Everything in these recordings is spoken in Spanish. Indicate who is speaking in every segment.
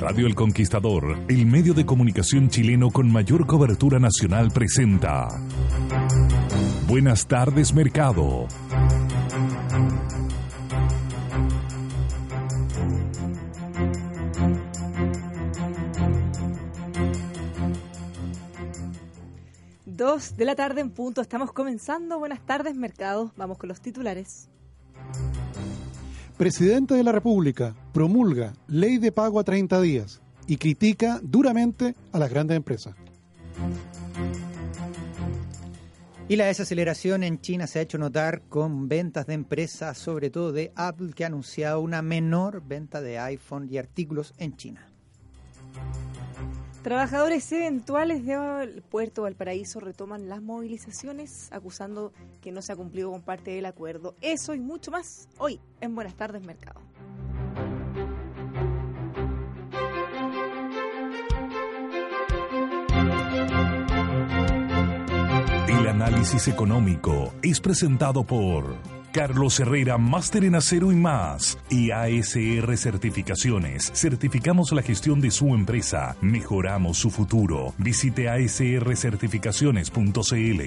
Speaker 1: Radio El Conquistador, el medio de comunicación chileno con mayor cobertura nacional, presenta. Buenas tardes, Mercado.
Speaker 2: Dos de la tarde en punto. Estamos comenzando. Buenas tardes, Mercado. Vamos con los titulares.
Speaker 3: Presidente de la República promulga ley de pago a 30 días y critica duramente a las grandes empresas.
Speaker 4: Y la desaceleración en China se ha hecho notar con ventas de empresas, sobre todo de Apple, que ha anunciado una menor venta de iPhone y artículos en China.
Speaker 2: Trabajadores eventuales del puerto Valparaíso retoman las movilizaciones acusando que no se ha cumplido con parte del acuerdo. Eso y mucho más hoy en Buenas tardes Mercado.
Speaker 1: El análisis económico es presentado por Carlos Herrera, máster en acero y más. Y ASR Certificaciones. Certificamos la gestión de su empresa. Mejoramos su futuro. Visite asrcertificaciones.cl.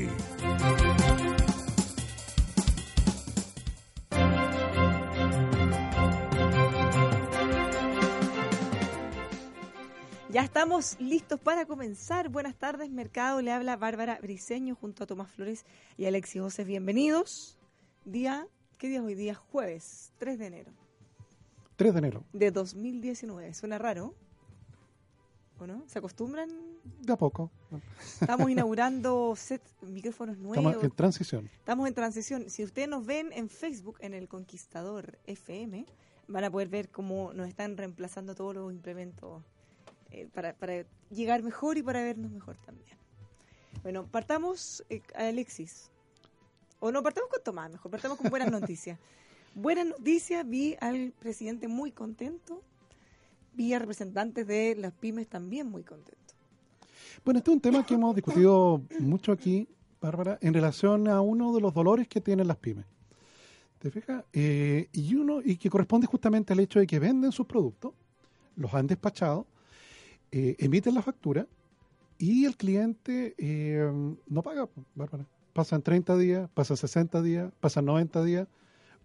Speaker 2: Ya estamos listos para comenzar. Buenas tardes, Mercado. Le habla Bárbara Briseño junto a Tomás Flores y Alexis José. Bienvenidos. Día, ¿qué día es hoy? Día jueves, 3 de enero.
Speaker 3: 3 de enero.
Speaker 2: De 2019. Suena raro. ¿O no? ¿Se acostumbran?
Speaker 3: De a poco.
Speaker 2: Estamos inaugurando set, micrófonos nuevos.
Speaker 3: Estamos en transición.
Speaker 2: Estamos en transición. Si ustedes nos ven en Facebook, en el Conquistador FM, van a poder ver cómo nos están reemplazando todos los implementos eh, para, para, llegar mejor y para vernos mejor también. Bueno, partamos, eh, Alexis. O no, partamos con Tomás, mejor, partamos con buenas noticias. buenas noticias, vi al presidente muy contento, vi a representantes de las pymes también muy contentos.
Speaker 3: Bueno, este es un tema que hemos discutido mucho aquí, Bárbara, en relación a uno de los dolores que tienen las pymes. ¿Te fijas? Eh, y uno, y que corresponde justamente al hecho de que venden sus productos, los han despachado, eh, emiten la factura y el cliente eh, no paga, Bárbara pasan 30 días, pasan 60 días, pasan 90 días.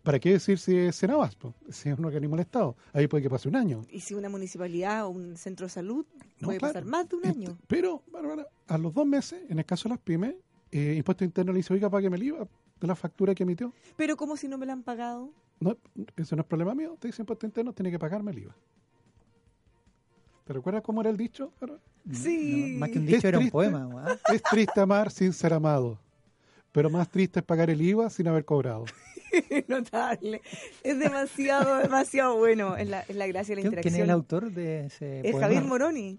Speaker 3: ¿Para qué decir si es Senabas? Si es un organismo del Estado. Ahí puede que pase un año.
Speaker 2: Y si una municipalidad o un centro de salud no, puede claro. pasar más de un año.
Speaker 3: Pero, Bárbara, a los dos meses, en el caso de las pymes, eh, Impuesto Interno le dice, oiga, págueme el IVA de la factura que emitió.
Speaker 2: Pero, ¿cómo si no me la han pagado?
Speaker 3: No, eso no es problema mío. Te dice Impuesto Interno, tiene que pagarme el IVA. ¿Te recuerdas cómo era el dicho? Bárbara?
Speaker 2: Sí.
Speaker 4: No, más que un dicho,
Speaker 3: es
Speaker 4: era
Speaker 3: triste,
Speaker 4: un poema.
Speaker 3: Es triste amar sin ser amado. Pero más triste es pagar el IVA sin haber cobrado.
Speaker 2: Notable. Es demasiado, demasiado bueno. Es la, es la gracia de la interacción.
Speaker 4: ¿Quién es el autor de ese
Speaker 2: Es
Speaker 4: poema?
Speaker 2: Javier Moroni.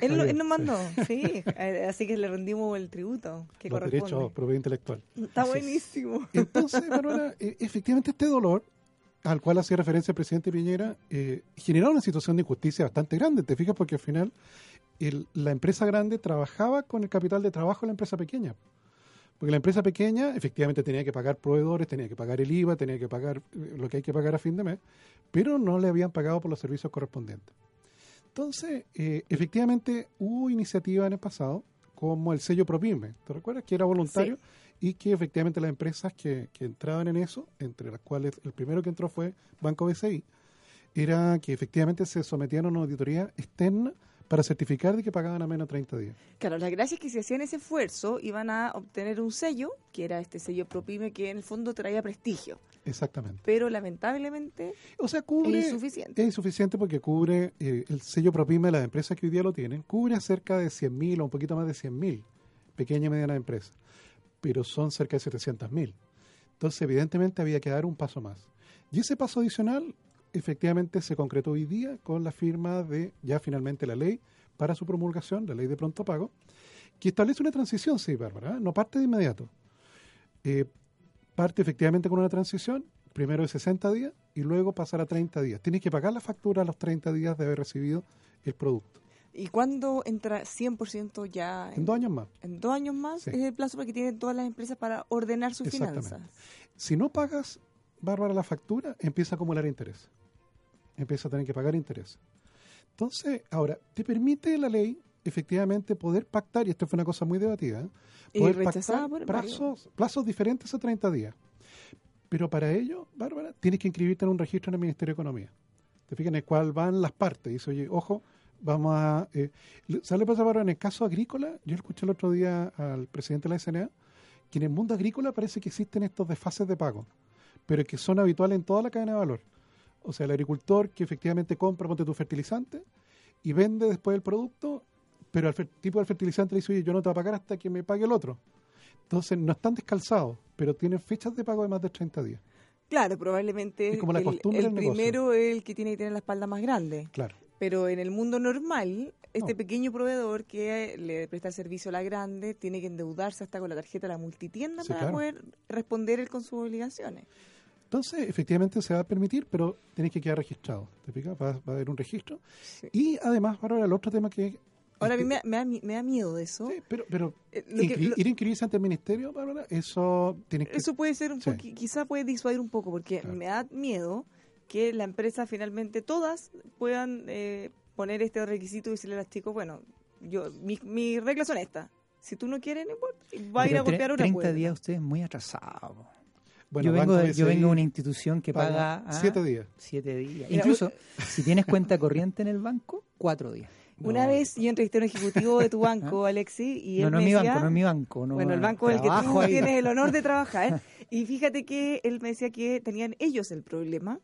Speaker 2: Él, él, nos mandó, sí. Así que le rendimos el tributo que
Speaker 3: Los
Speaker 2: corresponde.
Speaker 3: derechos propiedad intelectual.
Speaker 2: Está buenísimo.
Speaker 3: Entonces, Manuela, eh, efectivamente este dolor al cual hacía referencia el presidente Piñera eh, generó una situación de injusticia bastante grande. ¿Te fijas? Porque al final el, la empresa grande trabajaba con el capital de trabajo de la empresa pequeña. Porque la empresa pequeña efectivamente tenía que pagar proveedores, tenía que pagar el IVA, tenía que pagar lo que hay que pagar a fin de mes, pero no le habían pagado por los servicios correspondientes. Entonces, eh, efectivamente hubo iniciativas en el pasado, como el sello ProPyme, ¿te recuerdas? Que era voluntario sí. y que efectivamente las empresas que, que, entraban en eso, entre las cuales el primero que entró fue Banco BCI, era que efectivamente se sometían a una auditoría externa para certificar de que pagaban a menos 30 días.
Speaker 2: Claro, la gracia es que si hacían ese esfuerzo iban a obtener un sello, que era este sello ProPyme, que en el fondo traía prestigio.
Speaker 3: Exactamente.
Speaker 2: Pero lamentablemente
Speaker 3: o sea, cubre,
Speaker 2: es insuficiente.
Speaker 3: Es insuficiente porque cubre eh, el sello ProPyme de las empresas que hoy día lo tienen, cubre a cerca de 100.000 o un poquito más de 100.000 pequeñas y medianas empresas, pero son cerca de 700.000. Entonces, evidentemente, había que dar un paso más. Y ese paso adicional efectivamente se concretó hoy día con la firma de ya finalmente la ley para su promulgación, la ley de pronto pago, que establece una transición, sí, Bárbara, ¿eh? no parte de inmediato. Eh, parte efectivamente con una transición, primero de 60 días y luego pasar a 30 días. Tienes que pagar la factura a los 30 días de haber recibido el producto.
Speaker 2: ¿Y cuándo entra 100% ya?
Speaker 3: En, en, dos años más.
Speaker 2: En dos años más sí. es el plazo que tienen todas las empresas para ordenar sus finanzas.
Speaker 3: Si no pagas, Bárbara, la factura, empieza a acumular interés. Empieza a tener que pagar interés. Entonces, ahora, te permite la ley efectivamente poder pactar, y esto fue una cosa muy debatida, ¿eh? Poder pactar plazos diferentes a 30 días. Pero para ello, Bárbara, tienes que inscribirte en un registro en el Ministerio de Economía. Te fijas en el cual van las partes. Dice, oye, ojo, vamos a... Eh, ¿Sale pasa, Bárbara? En el caso agrícola, yo escuché el otro día al presidente de la SNA, que en el mundo agrícola parece que existen estos desfases de pago, pero que son habituales en toda la cadena de valor. O sea, el agricultor que efectivamente compra, ponte tu fertilizante, y vende después el producto, pero al tipo del fertilizante le dice, oye, yo no te voy a pagar hasta que me pague el otro. Entonces, no están descalzados, pero tienen fechas de pago de más de 30 días.
Speaker 2: Claro, probablemente
Speaker 3: Es como la
Speaker 2: el,
Speaker 3: costumbre
Speaker 2: el
Speaker 3: del negocio.
Speaker 2: primero es el que tiene que tener la espalda más grande.
Speaker 3: Claro.
Speaker 2: Pero en el mundo normal, este
Speaker 3: No.
Speaker 2: pequeño proveedor que le presta el servicio a la grande tiene que endeudarse hasta con la tarjeta de la multitienda
Speaker 3: Sí,
Speaker 2: para
Speaker 3: claro.
Speaker 2: poder responder él con sus obligaciones.
Speaker 3: Entonces, efectivamente se va a permitir, pero tienes que quedar registrado. ¿Te fijas? Va, va a haber un registro.
Speaker 2: Sí.
Speaker 3: Y además, ahora el otro tema que...
Speaker 2: Ahora a mí me, da- me da, mi- me da miedo de eso.
Speaker 3: Sí, pero, pero
Speaker 2: Eh, lo que-
Speaker 3: inscri-
Speaker 2: lo-
Speaker 3: ir a inscribirse ante el ministerio, Bárbara, eso tiene que...
Speaker 2: Eso puede ser un
Speaker 3: Sí.
Speaker 2: poco, quizá puede disuadir un poco, porque
Speaker 3: Claro.
Speaker 2: me da miedo que la empresa finalmente todas puedan eh, poner este requisito y decirle a las chicos, bueno, yo mis, mis reglas son estas. Si tú no quieres, no importa. Va a ir a golpear una
Speaker 4: 30
Speaker 2: puerta.
Speaker 4: días usted es muy atrasado.
Speaker 3: Bueno,
Speaker 4: yo vengo, de, yo vengo de una institución que paga, ah,
Speaker 3: siete días.
Speaker 4: siete días.
Speaker 2: Mira,
Speaker 4: Incluso, si tienes cuenta corriente en el banco, cuatro días.
Speaker 2: Una vez yo entrevisté a un ejecutivo de tu banco, Alexi, y él
Speaker 4: no, no
Speaker 2: me
Speaker 4: es mi
Speaker 2: decía,
Speaker 4: banco, no es mi banco. No,
Speaker 2: bueno, el banco en el que tú
Speaker 4: ahí.
Speaker 2: tienes el honor de trabajar. Y fíjate que él me decía que tenían ellos el problema,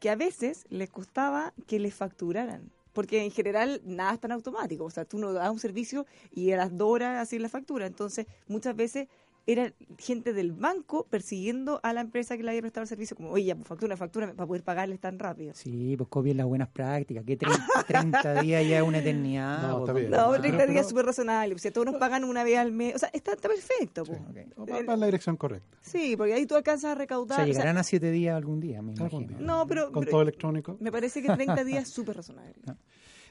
Speaker 2: que a veces les costaba que les facturaran. Porque en general nada es tan automático. O sea, tú no das un servicio y a las dos horas así la factura. Entonces, muchas veces era gente del banco persiguiendo a la empresa que le había prestado el servicio, como, oye, pues factura, factura, para poder pagarles tan rápido.
Speaker 4: Sí, pues copien las buenas prácticas. Que 30, 30 días ya es una eternidad.
Speaker 3: No,
Speaker 4: pues,
Speaker 3: está bien.
Speaker 2: No,
Speaker 3: Pero-
Speaker 2: 30
Speaker 3: pero-
Speaker 2: días es súper razonable. O sea, todos nos pagan una vez al mes. O sea, está, está perfecto.
Speaker 3: Sí.
Speaker 4: Ok.
Speaker 3: Va, va en la dirección correcta.
Speaker 2: Sí, porque ahí tú alcanzas a
Speaker 4: O
Speaker 2: recaudar. o sea,
Speaker 4: llegarán a siete días algún día, me
Speaker 3: Algún
Speaker 4: imagino.
Speaker 3: día.
Speaker 2: no, pero,
Speaker 3: Con
Speaker 2: pero
Speaker 3: todo electrónico.
Speaker 2: me parece que 30 días es súper razonable.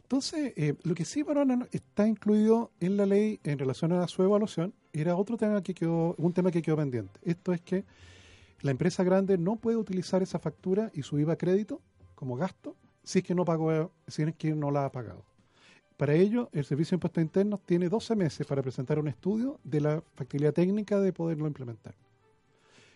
Speaker 3: Entonces, eh, lo que sí, Barona, está incluido en la ley en relación a su evaluación, era otro tema que quedó, un tema que quedó pendiente. Esto es que la empresa grande no puede utilizar esa factura y su IVA crédito como gasto si es que no pagó, si es que no la ha pagado. Para ello, el Servicio de Impuestos Internos tiene 12 meses para presentar un estudio de la factibilidad técnica de poderlo implementar.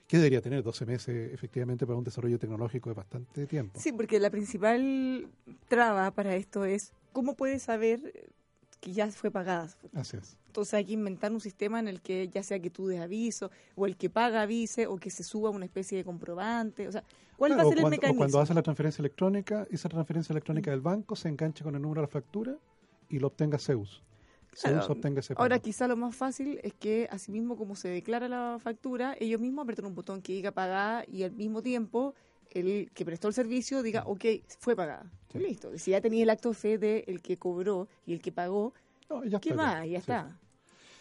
Speaker 3: Que debería tener 12 meses efectivamente para un desarrollo tecnológico de bastante tiempo.
Speaker 2: Sí, porque la principal traba para esto es cómo puedes saber que ya fue pagada.
Speaker 3: Así es.
Speaker 2: Entonces hay que inventar un sistema en el que ya sea que tú des aviso, o el que paga avise, o que se suba una especie de comprobante. O sea, ¿cuál va a ser el
Speaker 3: o
Speaker 2: mecanismo?
Speaker 3: cuando hace la transferencia electrónica, esa transferencia electrónica del banco se enganche con el número de la factura y lo obtenga Zeus.
Speaker 2: Claro,
Speaker 3: Zeus obtenga ese pago.
Speaker 2: Ahora quizá lo más fácil es que asimismo como se declara la factura, ellos mismos apretan un botón que diga pagada y al mismo tiempo el que prestó el servicio diga, ok, fue pagada.
Speaker 3: Sí.
Speaker 2: Listo. Si ya tenía el acto de fe de el que cobró y el que pagó,
Speaker 3: No, ya
Speaker 2: ¿qué más? Ya
Speaker 3: Sí.
Speaker 2: está.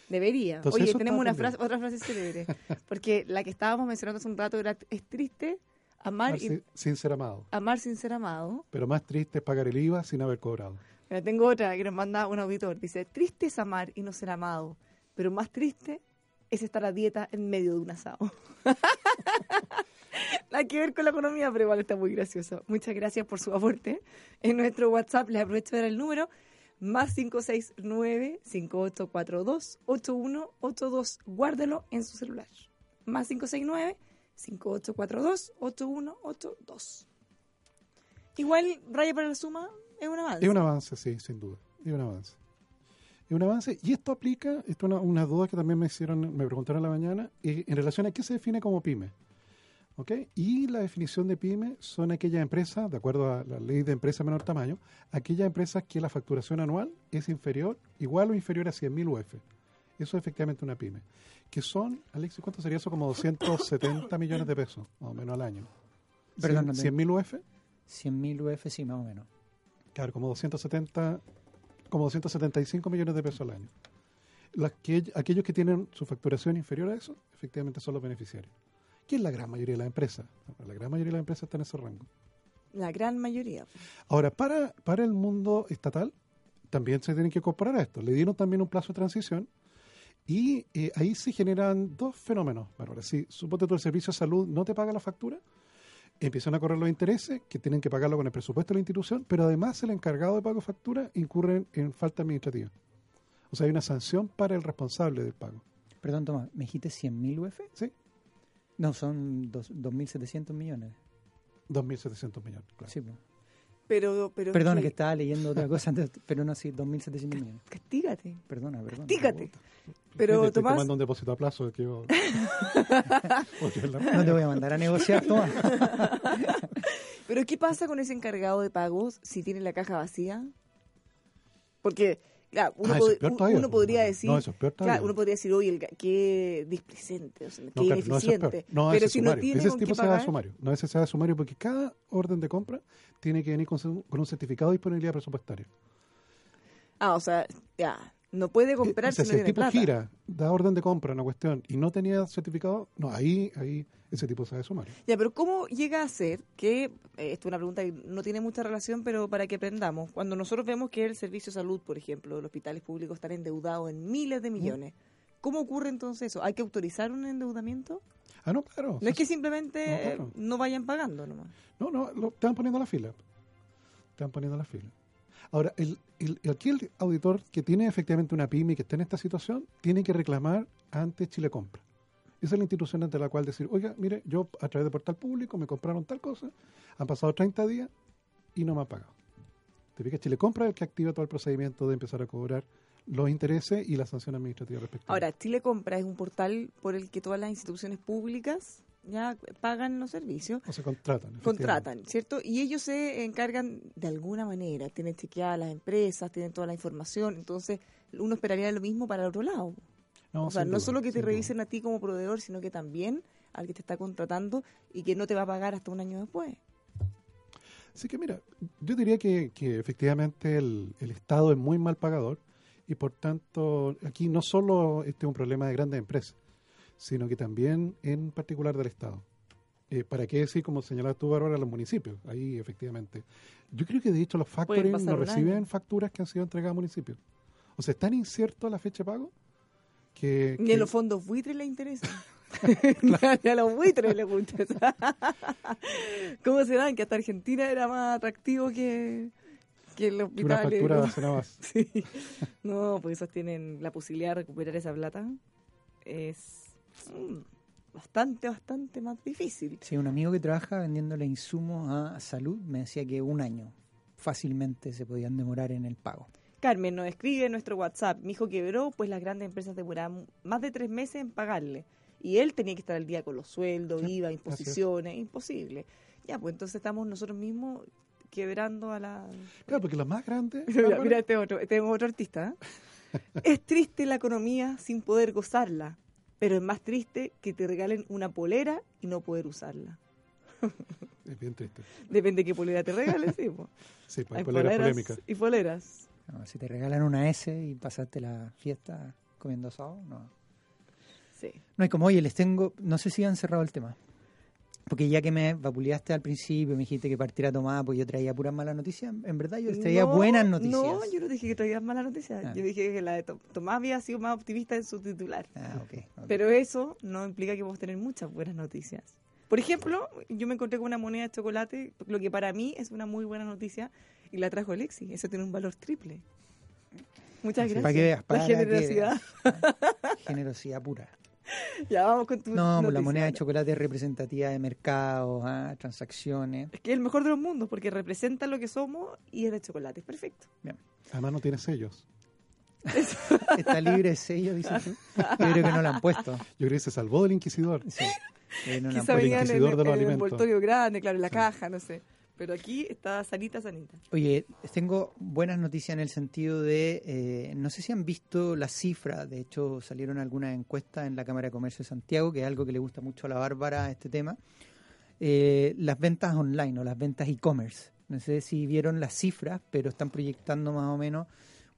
Speaker 2: Debería.
Speaker 3: Entonces,
Speaker 2: Oye, tenemos una frase, otra frase célebre. Porque la que estábamos mencionando hace un rato era, es triste amar, y-
Speaker 3: sin, sin ser amado.
Speaker 2: amar sin ser amado.
Speaker 3: Pero más triste es pagar el IVA sin haber cobrado.
Speaker 2: Mira, tengo otra que nos manda un auditor. Dice, triste es amar y no ser amado, pero más triste es estar a dieta en medio de un asado. Nada que ver con la economía, pero igual está muy gracioso. Muchas gracias por su aporte. En nuestro WhatsApp les aprovecho de dar el número más 569-5842-8182. Guárdelo en su celular. Más 569-5842-8182. Igual, raya para la suma, es un avance.
Speaker 3: Es un avance, sí, sin duda. Es un avance. Es un avance. Y esto aplica, esto es una, una duda que también me hicieron, me preguntaron en la mañana, eh, en relación a qué se define como pyme. ¿Ok? Y la definición de pyme son aquellas empresas, de acuerdo a la ley de empresa menor tamaño, aquellas empresas que la facturación anual es inferior, igual o inferior a 100.000 UF. Eso es efectivamente una pyme. Que son, Alexis, ¿cuánto sería eso? Como 270 millones de pesos, más o menos al año.
Speaker 4: Perdón, no te-
Speaker 3: 100.000 UF.
Speaker 4: 100.000 UF, sí, más o menos.
Speaker 3: Claro, como 270, como 275 millones de pesos al año. Las que, aquellos que tienen su facturación inferior a eso, efectivamente son los beneficiarios. Que es la gran mayoría de las empresas. La gran mayoría de las empresas están en ese rango.
Speaker 2: La gran mayoría.
Speaker 3: Ahora, para, para el mundo estatal, también se tienen que incorporar a esto. Le dieron también un plazo de transición y eh, ahí se generan dos fenómenos. Bárbara. Si suponte tú el servicio de salud no te paga la factura, empiezan a correr los intereses que tienen que pagarlo con el presupuesto de la institución, pero además el encargado de pago de factura incurre en falta administrativa. O sea, hay una sanción para el responsable del pago.
Speaker 4: Perdón, Tomás, ¿me dijiste 100.000 UF?
Speaker 3: Sí.
Speaker 4: No, son dos- 2.700 millones.
Speaker 3: 2.700 millones, claro.
Speaker 4: Sí, pues.
Speaker 2: Pero, pero
Speaker 4: Perdona que
Speaker 2: que-
Speaker 4: estaba leyendo otra cosa antes, pero no, sí, 2.700 millones.
Speaker 2: Castígate.
Speaker 4: Perdona, perdona.
Speaker 2: Castígate. Pero,
Speaker 3: Estoy
Speaker 2: Tomás-
Speaker 3: tomando un depósito a plazo que yo...
Speaker 4: No te voy a mandar a negociar, Tomás.
Speaker 2: Pero ¿qué pasa con ese encargado de pagos si tiene la caja vacía? Porque, claro, uno,
Speaker 3: Ah, eso
Speaker 2: pod-
Speaker 3: es peor
Speaker 2: un-
Speaker 3: todavía,
Speaker 2: uno podría decir...
Speaker 3: no, eso es peor todavía.
Speaker 2: Claro, uno podría decir, oye, qué displicente, o sea, qué
Speaker 3: no, es
Speaker 2: ineficiente.
Speaker 3: No,
Speaker 2: Pero
Speaker 3: es
Speaker 2: no tiene
Speaker 3: ese
Speaker 2: con
Speaker 3: tipo
Speaker 2: qué
Speaker 3: se da
Speaker 2: pagar...
Speaker 3: sumario. No, ese se da sumario porque cada orden de compra tiene que venir con, con un certificado de disponibilidad presupuestaria.
Speaker 2: Ah, o sea, ya, no puede comprar
Speaker 3: o sea,
Speaker 2: si
Speaker 3: el tipo
Speaker 2: plata.
Speaker 3: gira, da orden de compra una cuestión y no tenía certificado, no, ahí, ahí ese tipo se da sumario.
Speaker 2: Ya, pero ¿cómo llega a ser que, eh, esto es una pregunta que no tiene mucha relación, pero para que aprendamos, cuando nosotros vemos que el servicio de salud, por ejemplo, los hospitales públicos están endeudados en miles de millones, ¿cómo ocurre entonces eso? ¿Hay que autorizar un endeudamiento?
Speaker 3: Ah, no, claro.
Speaker 2: No es que simplemente
Speaker 3: No, claro.
Speaker 2: no vayan pagando nomás.
Speaker 3: No, no, lo- te van poniendo la fila. Te van poniendo la fila. Ahora, el, el- el- aquí el auditor que tiene efectivamente una pyme y que está en esta situación, tiene que reclamar ante Chile Compra. Esa es la institución ante la cual decir, oiga, mire, yo a través de portal público me compraron tal cosa, han pasado 30 días y no me han pagado. Te fijas, Chile Compra es el que activa todo el procedimiento de empezar a cobrar los intereses y la sanción administrativa respectiva.
Speaker 2: Ahora, Chile Compra es un portal por el que todas las instituciones públicas ya pagan los servicios.
Speaker 3: o se contratan.
Speaker 2: Contratan, ¿cierto? Y ellos se encargan de alguna manera, tienen chequeadas las empresas, tienen toda la información, entonces uno esperaría lo mismo para el otro lado.
Speaker 3: No,
Speaker 2: o sea, no
Speaker 3: duda,
Speaker 2: solo que te
Speaker 3: duda.
Speaker 2: revisen a ti como proveedor, sino que también al que te está contratando y que no te va a pagar hasta un año después.
Speaker 3: Así que mira, yo diría que, que efectivamente el, el Estado es muy mal pagador y por tanto aquí no solo este es un problema de grandes empresas, sino que también en particular del Estado. Eh, ¿Para qué decir, como señalabas tú, Bárbara, los municipios? Ahí efectivamente. Yo creo que de hecho los factoring no reciben facturas que han sido entregadas a municipios. O sea, es tan incierto la fecha de pago que...
Speaker 2: Ni
Speaker 3: que-
Speaker 2: a los fondos buitres les interesa. Ni a los buitres les interesa. ¿Cómo se dan? Que hasta Argentina era más atractivo que, que el
Speaker 3: que una
Speaker 2: hospital.
Speaker 3: factura será más.
Speaker 2: Sí. No, pues esos tienen la posibilidad de recuperar esa plata. Es bastante, bastante más difícil.
Speaker 4: Sí, un amigo que trabaja vendiéndole insumos a salud me decía que un año fácilmente se podían demorar en el pago.
Speaker 2: Carmen nos escribe en nuestro WhatsApp, mi hijo quebró, pues las grandes empresas demoraban más de tres meses en pagarle. Y él tenía que estar al día con los sueldos,
Speaker 3: Sí,
Speaker 2: IVA,
Speaker 3: es.
Speaker 2: imposiciones, imposible. Ya, pues entonces estamos nosotros mismos quebrando a la...
Speaker 3: Claro, porque los más grandes...
Speaker 2: Mira, mira este otro, este otro artista. ¿eh? es triste la economía sin poder gozarla, pero es más triste que te regalen una polera y no poder usarla.
Speaker 3: Es bien triste.
Speaker 2: Depende de qué polera te regalen, sí. po.
Speaker 3: Sí, pues,
Speaker 2: Hay
Speaker 3: polera
Speaker 2: poleras
Speaker 3: polémica.
Speaker 2: y poleras.
Speaker 4: No, si te regalan una S y pasaste la fiesta comiendo asado, no.
Speaker 2: Sí.
Speaker 4: No hay como, oye, les tengo, no sé si han cerrado el tema. Porque ya que me vapuleaste al principio, me dijiste que partiera tomada, pues yo traía puras malas noticias. En verdad, yo traía
Speaker 2: No,
Speaker 4: buenas noticias.
Speaker 2: No, yo no dije que traías malas noticias.
Speaker 4: Ah.
Speaker 2: Yo dije que la de To- Tomás había sido más optimista en su titular.
Speaker 4: Ah, ok. ok.
Speaker 2: Pero eso no implica que vamos a tener muchas buenas noticias. Por ejemplo, yo me encontré con una moneda de chocolate, lo que para mí es una muy buena noticia, y la trajo Alexi. Eso tiene un valor triple. Muchas gracias.
Speaker 4: Para que veas, para
Speaker 2: La
Speaker 4: que
Speaker 2: generosidad.
Speaker 4: veas. Generosidad pura.
Speaker 2: Ya vamos con tu
Speaker 4: No, pues la
Speaker 2: noticia.
Speaker 4: moneda de chocolate es representativa de mercados, ah, transacciones.
Speaker 2: Es que es el mejor de los mundos, porque representa lo que somos y es de chocolate. Perfecto.
Speaker 3: Además no tiene sellos.
Speaker 4: Está libre de sello, dices tú. Yo creo que no la han puesto.
Speaker 3: Yo creo que se salvó del inquisidor.
Speaker 4: Sí. Eh, no la han
Speaker 2: Quizá
Speaker 3: el
Speaker 2: venía en el,
Speaker 3: inquisidor de los
Speaker 2: en el
Speaker 3: alimentos.
Speaker 2: envoltorio grande, claro, en la
Speaker 3: Sí.
Speaker 2: caja, no sé. Pero aquí está sanita, sanita.
Speaker 4: Oye, tengo buenas noticias en el sentido de, eh, no sé si han visto las cifras, de hecho salieron algunas encuestas en la Cámara de Comercio de Santiago, que es algo que le gusta mucho a la Bárbara este tema, eh, las ventas online o las ventas e-commerce. No sé si vieron las cifras, pero están proyectando más o menos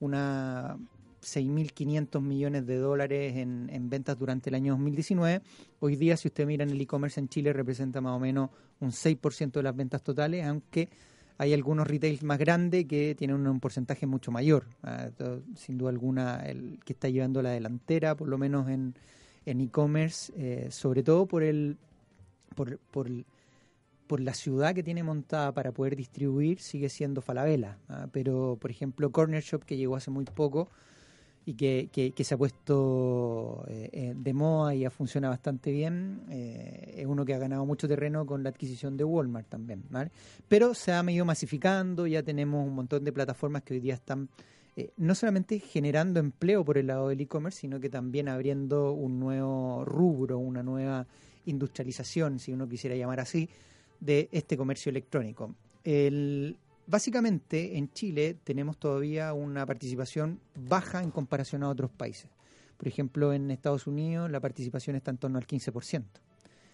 Speaker 4: una 6.500 millones de dólares en, en ventas durante el año 2019. Hoy día, si usted mira en el e-commerce en Chile, representa más o menos un 6% de las ventas totales, aunque hay algunos retails más grandes que tienen un, porcentaje mucho mayor. Ah, sin duda alguna, el que está llevando la delantera, por lo menos en en e-commerce, eh, sobre todo por el por, por la ciudad que tiene montada para poder distribuir, sigue siendo Falabella. ¿ah? Pero, por ejemplo, Corner Shop, que llegó hace muy poco y que, que, se ha puesto eh, eh, de moda y ha funcionado bastante bien, eh, es uno que ha ganado mucho terreno con la adquisición de Walmart también. ¿vale? Pero se ha ido masificando, ya tenemos un montón de plataformas que hoy día están no solamente generando empleo por el lado del e-commerce, sino que también abriendo un nuevo rubro, una nueva industrialización, si uno quisiera llamar así, de este comercio electrónico. El, básicamente, en Chile tenemos todavía una participación baja en comparación a otros países. Por ejemplo, en Estados Unidos la participación está en torno al 15%.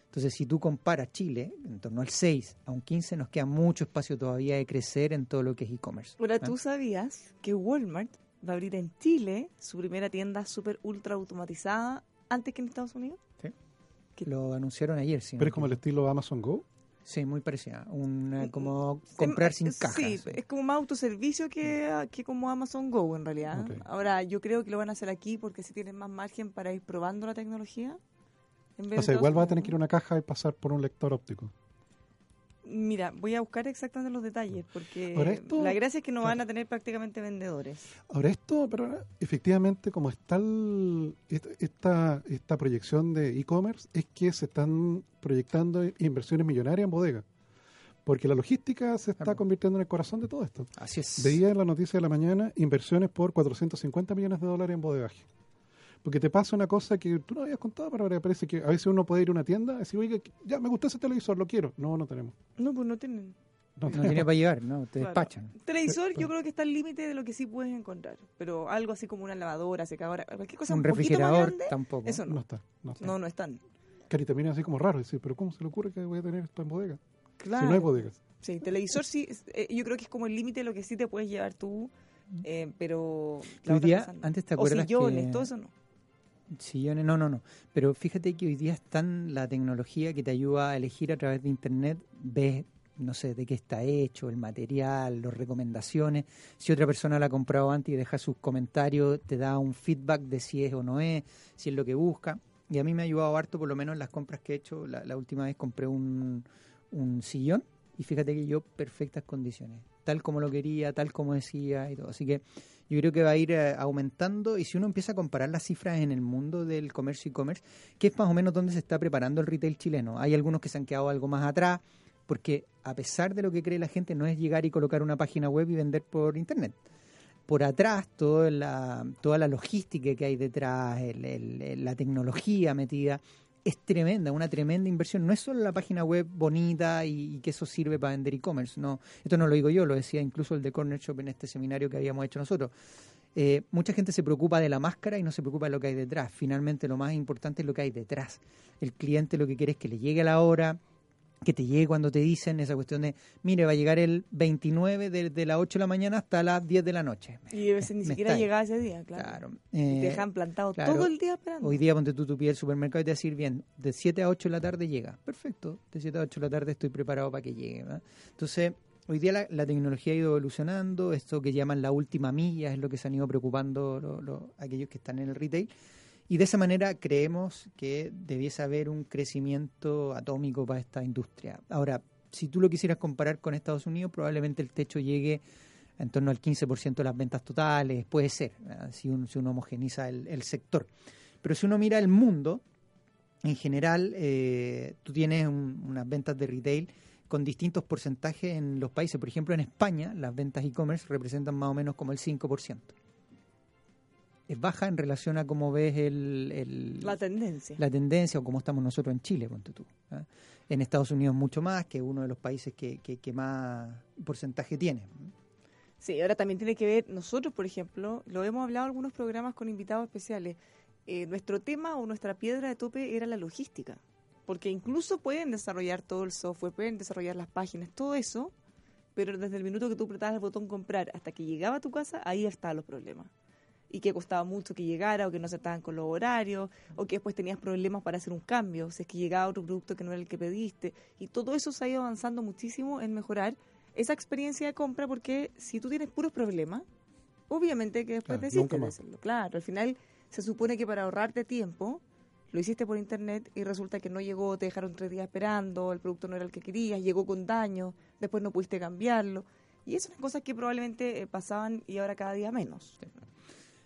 Speaker 4: Entonces, si tú comparas Chile, en torno al 6 a un 15, nos queda mucho espacio todavía de crecer en todo lo que es e-commerce.
Speaker 2: Ahora,
Speaker 4: ¿ah?
Speaker 2: ¿tú sabías que Walmart va a abrir en Chile su primera tienda súper ultra automatizada antes que en Estados Unidos?
Speaker 4: Que lo anunciaron ayer, sí.
Speaker 3: Pero es como el estilo Amazon Go.
Speaker 4: Sí, muy parecida. Una, como comprar sin caja.
Speaker 2: Sí, es como más autoservicio que, que como Amazon Go en realidad. Ahora, yo creo que lo van a hacer aquí porque si tienen más margen para ir probando la tecnología. en vez
Speaker 3: O
Speaker 2: de
Speaker 3: sea, igual vas a tener que ir a una caja y pasar por un lector óptico.
Speaker 2: Mira, voy a buscar exactamente los detalles porque
Speaker 3: esto-
Speaker 2: la gracia es que no
Speaker 3: claro.
Speaker 2: van a tener prácticamente vendedores.
Speaker 3: Ahora esto, pero efectivamente, como está el- esta, esta, esta proyección de e-commerce, es que se están proyectando inversiones millonarias en bodega. Porque la logística se está
Speaker 4: Claro.
Speaker 3: convirtiendo en el corazón de todo esto.
Speaker 4: Así es.
Speaker 3: Veía en la noticia de la mañana inversiones por 450 millones de dólares en bodegaje. Porque te pasa una cosa que tú no habías contado, pero ahora parece que a veces uno puede ir a una tienda y decir, oiga, ya me gustó ese televisor, lo quiero. No, no tenemos.
Speaker 2: No, pues no tienen.
Speaker 3: No
Speaker 4: No tiene para llegar, ¿no? Te
Speaker 2: Claro.
Speaker 4: despachan.
Speaker 2: Televisor yo creo que está al límite de lo que sí puedes encontrar. Pero algo así como una lavadora, secadora, cualquier cosa
Speaker 4: Un
Speaker 2: un,
Speaker 4: refrigerador
Speaker 2: grande,
Speaker 4: tampoco.
Speaker 2: eso
Speaker 3: No
Speaker 2: no.
Speaker 3: está. No, está.
Speaker 2: No, no están.
Speaker 3: Cari también es así como raro decir, pero ¿cómo se le ocurre que voy a tener esto en bodega?
Speaker 2: Claro.
Speaker 3: Si no hay bodegas.
Speaker 2: Sí, televisor sí, es- eh, yo creo que es como el límite de lo que sí te puedes llevar tú, eh, pero... la
Speaker 4: Hoy
Speaker 2: otra
Speaker 4: día,
Speaker 2: cosa no.
Speaker 4: antes te
Speaker 2: O
Speaker 4: acuerdas
Speaker 2: sillones,
Speaker 4: que-
Speaker 2: todo eso no.
Speaker 4: Sillones, no, no, no. Pero fíjate que hoy día está la tecnología que te ayuda a elegir a través de internet, ves, no sé, de qué está hecho, el material, las recomendaciones. Si otra persona la ha comprado antes y deja sus comentarios, te da un feedback de si es o no es, si es lo que busca. Y a mí me ha ayudado harto, por lo menos en las compras que he hecho. La, la última vez compré un, un sillón y fíjate que yo perfectas condiciones, tal como lo quería, tal como decía y todo. Así que yo creo que va a ir eh, aumentando y si uno empieza a comparar las cifras en el mundo del comercio e-commerce, que es más o menos donde se está preparando el retail chileno. Hay algunos que se han quedado algo más atrás, porque a pesar de lo que cree la gente, no es llegar y colocar una página web y vender por internet. Por atrás, toda la, toda la logística que hay detrás, el- la tecnología metida, es tremenda, una tremenda inversión. No es solo la página web bonita y, y que eso sirve para vender e-commerce. No, esto no lo digo yo, lo decía incluso el de Corner Shop en este seminario que habíamos hecho nosotros. Eh, mucha gente se preocupa de la máscara y no se preocupa de lo que hay detrás. Finalmente, lo más importante es lo que hay detrás. El cliente lo que quiere es que le llegue a la hora, que te llegue cuando te dicen esa cuestión de, mire, va a llegar el 29 de, de las 8 de la mañana hasta las 10 de la noche.
Speaker 2: Y a veces ni siquiera llegaba ese día, claro.
Speaker 4: Claro.
Speaker 2: Y
Speaker 4: Eh,
Speaker 2: te dejan plantado
Speaker 4: claro.
Speaker 2: todo el día esperando.
Speaker 4: Hoy día, ponte tú tu pie al supermercado y te decir, bien, de 7 a 8 de la tarde llega. Perfecto, de 7 a 8 de la tarde estoy preparado para que llegue. ¿verdad? Entonces, hoy día la, la tecnología ha ido evolucionando, esto que llaman la última milla es lo que se han ido preocupando lo- lo- aquellos que están en el retail. Y de esa manera creemos que debiese haber un crecimiento atómico para esta industria. Ahora, si tú lo quisieras comparar con Estados Unidos, probablemente el techo llegue en torno al 15% de las ventas totales, puede ser, si, uno, si uno homogeniza el, el sector. Pero si uno mira el mundo, en general, eh, tú tienes un- unas ventas de retail con distintos porcentajes en los países. Por ejemplo, en España, las ventas e-commerce representan más o menos como el 5%. Es baja en relación a cómo ves el, el-
Speaker 2: La tendencia.
Speaker 4: la tendencia o como estamos nosotros en Chile, ponte tú. ¿ah? En Estados Unidos mucho más, que es uno de los países que, que- que más porcentaje tiene.
Speaker 2: Sí, ahora también tiene que ver, nosotros, por ejemplo, lo hemos hablado en algunos programas con invitados especiales. eh, nuestro tema o nuestra piedra de tope era la logística. Porque incluso pueden desarrollar todo el software, pueden desarrollar las páginas, todo eso, pero desde el minuto que tú apretabas el botón comprar hasta que llegaba a tu casa, ahí estaban los problemas. Y que costaba mucho que llegara, o que no se estaban con los horarios, o que después tenías problemas para hacer un cambio, si es que llegaba otro producto que no era el que pediste. Y todo eso se ha ido avanzando muchísimo en mejorar esa experiencia de compra, porque si tú tienes puros problemas, obviamente que después
Speaker 3: Claro, nunca
Speaker 2: de
Speaker 3: más.
Speaker 2: hacerlo. Claro, al final se supone que para ahorrarte tiempo, lo hiciste por internet y resulta que no llegó, te dejaron tres días esperando, el producto no era el que querías, llegó con daño, después no pudiste cambiarlo. Y esas son cosas que probablemente eh, pasaban y ahora cada día menos.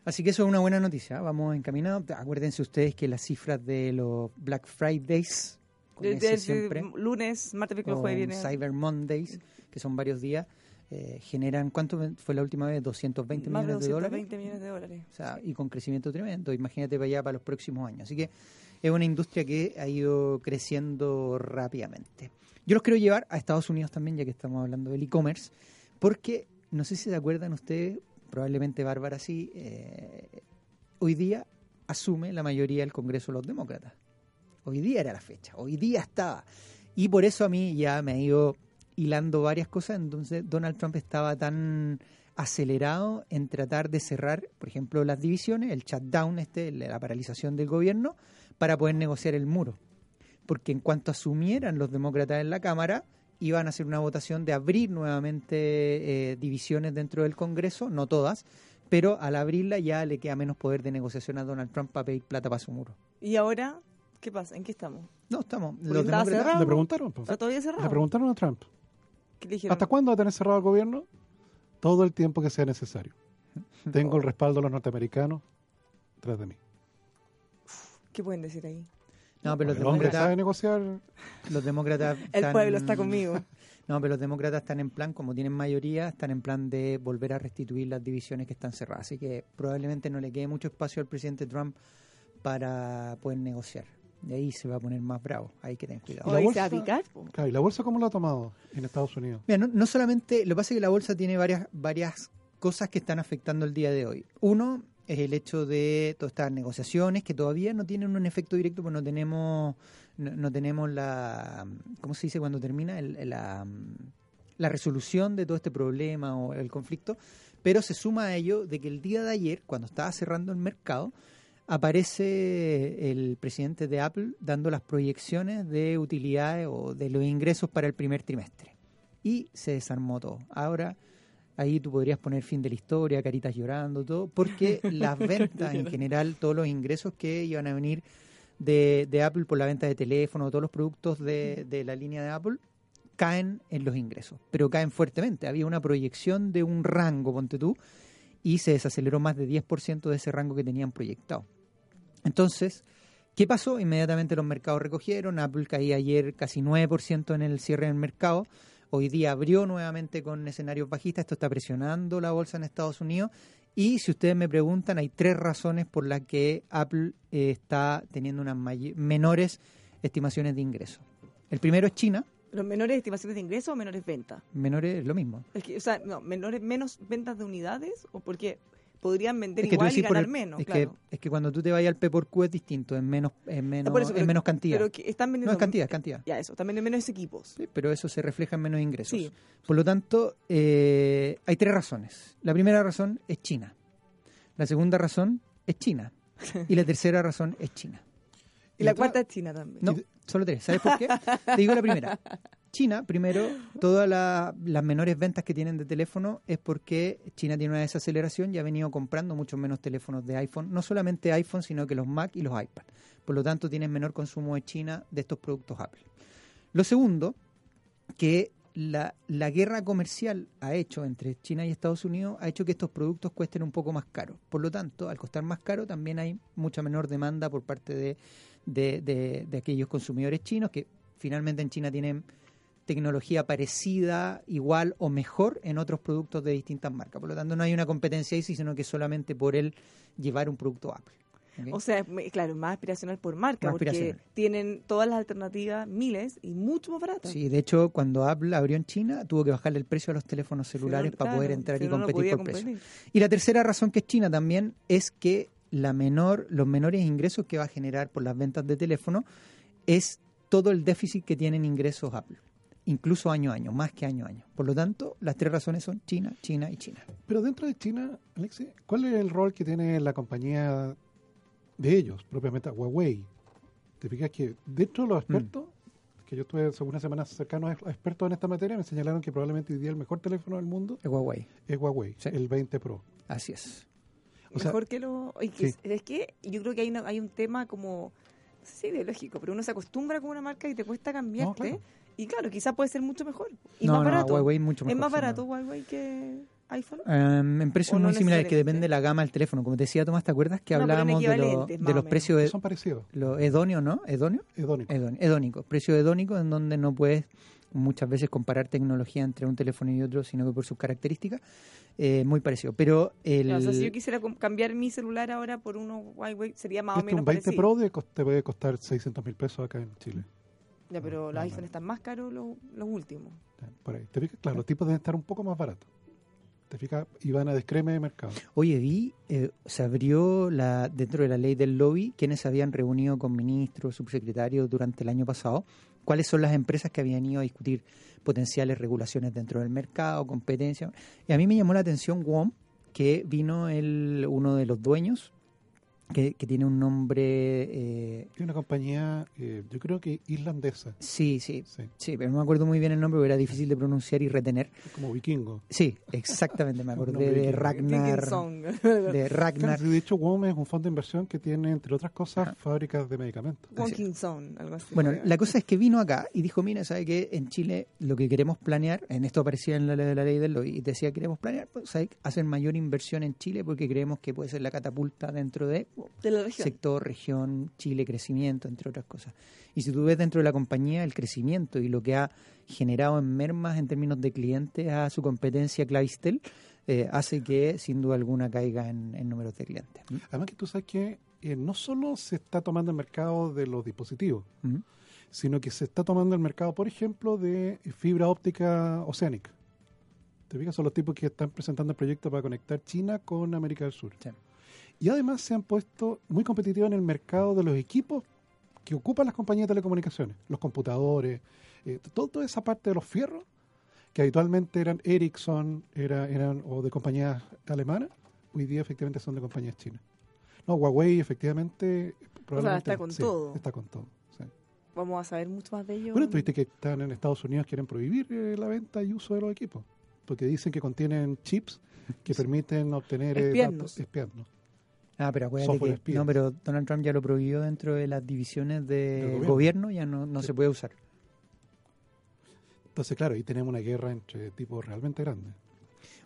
Speaker 4: Así que eso es una buena noticia. Vamos encaminados. Acuérdense ustedes que las cifras de los Black Fridays,
Speaker 2: De- de-
Speaker 4: siempre,
Speaker 2: lunes, martes, miércoles, jueves, viernes.
Speaker 4: Cyber Mondays, que son varios días, eh, generan, ¿cuánto fue la última vez? 220
Speaker 2: más de
Speaker 4: millones de dólares.
Speaker 2: 220 millones de dólares.
Speaker 4: O sea, y con crecimiento tremendo. Imagínate para allá para los próximos años. Así que es una industria que ha ido creciendo rápidamente. Yo los quiero llevar a Estados Unidos también, ya que estamos hablando del e-commerce, porque no sé si se acuerdan ustedes, probablemente Bárbara sí, eh, hoy día asume la mayoría del Congreso los demócratas. Hoy día era la fecha, hoy día estaba. Y por eso a mí ya me ha ido hilando varias cosas, entonces Donald Trump estaba tan acelerado en tratar de cerrar, por ejemplo, las divisiones, el shutdown, este, la paralización del gobierno, para poder negociar el muro. Porque en cuanto asumieran los demócratas en la Cámara, iban a hacer una votación de abrir nuevamente eh, divisiones dentro del Congreso, no todas, pero al abrirla ya le queda menos poder de negociación a Donald Trump para pedir plata para su muro.
Speaker 2: ¿Y ahora qué pasa? ¿En qué estamos?
Speaker 4: No, estamos. Los
Speaker 2: cerrado.
Speaker 3: Le preguntaron, po.
Speaker 2: ¿Está todavía cerrado?
Speaker 3: le preguntaron a Trump,
Speaker 2: ¿Qué le dijeron?
Speaker 3: ¿hasta cuándo va a tener cerrado el gobierno? Todo el tiempo que sea necesario. Tengo el respaldo de los norteamericanos tras de mí.
Speaker 2: ¿Qué pueden decir ahí?
Speaker 4: No, pero los
Speaker 3: el hombre sabe
Speaker 4: demócratas,
Speaker 3: negociar.
Speaker 4: los demócratas
Speaker 2: El
Speaker 4: están-
Speaker 2: pueblo está conmigo.
Speaker 4: No, pero los demócratas están en plan, como tienen mayoría, están en plan de volver a restituir las divisiones que están cerradas. Así que probablemente no le quede mucho espacio al presidente Trump para poder negociar. De ahí se va a poner más bravo. Hay que tener cuidado.
Speaker 3: ¿Y la bolsa? Claro, ¿y la bolsa cómo la ha tomado en Estados Unidos?
Speaker 4: Mira, no, no solamente, lo que pasa es que la bolsa tiene varias, varias cosas que están afectando el día de hoy. Uno es el hecho de todas estas negociaciones que todavía no tienen un efecto directo porque no tenemos, no, no tenemos la, ¿cómo se dice cuando termina? El- la, la resolución de todo este problema o el conflicto, pero se suma a ello de que el día de ayer, cuando estaba cerrando el mercado, aparece el presidente de Apple dando las proyecciones de utilidades o de los ingresos para el primer trimestre. Y se desarmó todo. Ahora, ahí tú podrías poner fin de la historia, caritas llorando, todo, porque las ventas en general, todos los ingresos que iban a venir de, de Apple por la venta de teléfono, todos los productos de, de la línea de Apple, caen en los ingresos, pero caen fuertemente. Había una proyección de un rango, ponte tú, y se desaceleró más de 10% de ese rango que tenían proyectado. Entonces, ¿qué pasó? Inmediatamente los mercados recogieron, Apple caía ayer casi 9% en el cierre del mercado, hoy día abrió nuevamente con escenarios bajistas, esto está presionando la bolsa en Estados Unidos y si ustedes me preguntan, hay tres razones por las que Apple eh, está teniendo unas menores estimaciones de ingresos. El primero es China,
Speaker 2: ¿Los menores estimaciones de ingresos o menores ventas?
Speaker 4: menores es lo mismo.
Speaker 2: Es que, o sea, no, menores, menos ventas de unidades o porque podrían vender
Speaker 4: Es que
Speaker 2: igual y ganar
Speaker 4: el-
Speaker 2: menos,
Speaker 4: es,
Speaker 2: claro.
Speaker 4: que, es que cuando tú te vayas al P por Q es distinto, es menos, es menos,
Speaker 2: por eso,
Speaker 4: es
Speaker 2: pero-
Speaker 4: menos cantidad.
Speaker 2: Pero que están
Speaker 4: no
Speaker 2: vendiendo
Speaker 4: es cantidad, es cantidad.
Speaker 2: Ya eso, también menos equipos.
Speaker 4: Sí, pero eso se refleja en menos ingresos.
Speaker 2: Sí.
Speaker 4: Por lo tanto, eh, hay tres razones. La primera razón es China. La segunda razón es China. Y la tercera razón es China.
Speaker 2: Y la cuarta es China también.
Speaker 4: No, solo tres. ¿Sabes por qué? Te digo la primera. China, primero, todas la- las menores ventas que tienen de teléfono es porque China tiene una desaceleración y ha venido comprando muchos menos teléfonos de iPhone. No solamente iPhone, sino que los Mac y los iPad. Por lo tanto, tienen menor consumo de China de estos productos Apple. Lo segundo, que la, la guerra comercial ha hecho entre China y Estados Unidos ha hecho que estos productos cuesten un poco más caro. Por lo tanto, al costar más caro, también hay mucha menor demanda por parte de, de, de- de aquellos consumidores chinos que finalmente en China tienen tecnología parecida, igual o mejor en otros productos de distintas marcas. Por lo tanto, no hay una competencia ahí, sino que solamente por el llevar un producto Apple.
Speaker 2: O sea, es me- claro, más aspiracional por marca,
Speaker 4: Más
Speaker 2: porque tienen todas las alternativas, miles, y mucho más baratas.
Speaker 4: Sí, de hecho, cuando Apple abrió en China, tuvo que bajarle el precio a los teléfonos
Speaker 2: no,
Speaker 4: celulares para
Speaker 2: claro,
Speaker 4: poder entrar y
Speaker 2: no,
Speaker 4: competir por precio.
Speaker 2: competir.
Speaker 4: Y la tercera razón que es China también es que la menor, los menores ingresos que va a generar por las ventas de teléfono es todo el déficit que tienen ingresos Apple, incluso año a año, más que año a año. Por lo tanto, las tres razones son China, China y China.
Speaker 3: Pero dentro de China, Alexi, ¿cuál es el rol que tiene la compañía de ellos, propiamente Huawei? Te fijas que dentro de los expertos, que yo estuve hace unas semanas cercano a expertos en esta materia, me señalaron que probablemente hoy día el mejor teléfono del mundo
Speaker 4: Es Huawei,
Speaker 3: es Huawei,
Speaker 4: Sí.
Speaker 3: el 20 Pro.
Speaker 4: así es.
Speaker 3: O sea,
Speaker 2: Mejor que lo... oye,
Speaker 3: sí.
Speaker 2: es, es que yo creo que hay, una- hay un tema como sí, ideológico, pero uno se acostumbra con una marca y te cuesta cambiarte.
Speaker 3: claro.
Speaker 2: Y claro, quizás puede ser mucho mejor. Y
Speaker 4: no,
Speaker 2: más
Speaker 4: no,
Speaker 2: barato.
Speaker 4: Huawei mucho mejor.
Speaker 2: ¿Es más barato. Huawei que iPhone?
Speaker 4: Em, en precios
Speaker 2: ¿O no
Speaker 4: muy similares, que depende de la gama del teléfono. Como te decía Tomás, ¿te acuerdas que
Speaker 2: No,
Speaker 4: hablábamos de, lo- de los precios
Speaker 3: Son parecidos.
Speaker 4: los hedonios, ¿no? ¿Hedonio?
Speaker 3: Hedónicos.
Speaker 4: Hedón- hedónico, precio hedónico en donde no puedes muchas veces comparar tecnología entre un teléfono y otro, sino que por sus características, eh, muy parecido. Pero el...
Speaker 2: O sea, si yo quisiera cambiar mi celular ahora por uno Huawei, sería más o
Speaker 3: Este
Speaker 2: menos
Speaker 3: un 20
Speaker 2: parecido.
Speaker 3: Pro de cos- te puede costar 600 mil pesos acá en Chile.
Speaker 2: Ya, pero los
Speaker 3: No, no.
Speaker 2: iPhones están más caros los, los últimos.
Speaker 3: Por ahí. ¿Te fijas? Claro, los tipos deben estar un poco más baratos. ¿Te fijas? Y van a descreme de mercado.
Speaker 4: Oye, vi, eh, se abrió la, dentro de la ley del lobby quienes se habían reunido con ministros, subsecretarios durante el año pasado, cuáles son las empresas que habían ido a discutir potenciales regulaciones dentro del mercado, competencia. Y a mí me llamó la atención WOM, que vino el, uno de los dueños, que, que tiene un nombre, eh,
Speaker 3: Tiene una compañía, eh, yo creo que irlandesa.
Speaker 4: sí, sí,
Speaker 3: Sí,
Speaker 4: sí, pero no me acuerdo muy bien el nombre, porque era difícil de pronunciar y retener.
Speaker 3: es como vikingo.
Speaker 4: Sí, exactamente, me acordé de. Ragnar, de Ragnar.
Speaker 3: de hecho, WOM es un fondo de inversión que tiene, entre otras cosas,
Speaker 4: Ajá.
Speaker 3: fábricas de medicamentos.
Speaker 2: Wilkinson, algo así.
Speaker 4: Bueno, la cosa es que vino acá y dijo, mira, ¿sabe qué? En Chile lo que queremos planear, en esto aparecía en la, ley- la ley del lobby, y decía, queremos planear, pues, ¿sabe? hacer mayor inversión en Chile porque creemos que puede ser la catapulta dentro de
Speaker 2: de la región.
Speaker 4: sector, región, Chile, crecimiento, entre otras cosas. Y si tú ves dentro de la compañía el crecimiento y lo que ha generado en mermas en términos de clientes a su competencia Clavistel, eh, hace que sin duda alguna caiga en, en números de clientes. ¿Mm?
Speaker 3: Además que tú sabes que eh, no solo se está tomando el mercado de los dispositivos,
Speaker 4: ¿Mm?
Speaker 3: sino que se está tomando el mercado, por ejemplo, de fibra óptica oceánica. Te fijas, son los tipos que están presentando el proyecto para conectar China con América del Sur.
Speaker 4: Sí.
Speaker 3: Y además se han puesto muy competitivos en el mercado de los equipos que ocupan las compañías de telecomunicaciones, los computadores, eh, todo- toda esa parte de los fierros, que habitualmente eran Ericsson era, eran, o de compañías alemanas, hoy día efectivamente son de compañías chinas. No, Huawei efectivamente probablemente
Speaker 2: está con
Speaker 3: sí,
Speaker 2: todo.
Speaker 3: Está con todo. sí.
Speaker 2: Vamos a saber mucho más de ello.
Speaker 3: Bueno, tú viste que están en Estados Unidos quieren prohibir eh, la venta y uso de los equipos, porque dicen que contienen chips que permiten obtener eh,
Speaker 2: Espiarnos.
Speaker 3: datos espiarnos.
Speaker 4: Ah, pero acuérdate que no, pero Donald Trump ya lo prohibió dentro de las divisiones de
Speaker 3: Del
Speaker 4: gobierno.
Speaker 3: gobierno.
Speaker 4: ya no, no
Speaker 3: Sí.
Speaker 4: se puede usar.
Speaker 3: Entonces, claro, ahí tenemos una guerra entre tipos realmente grandes.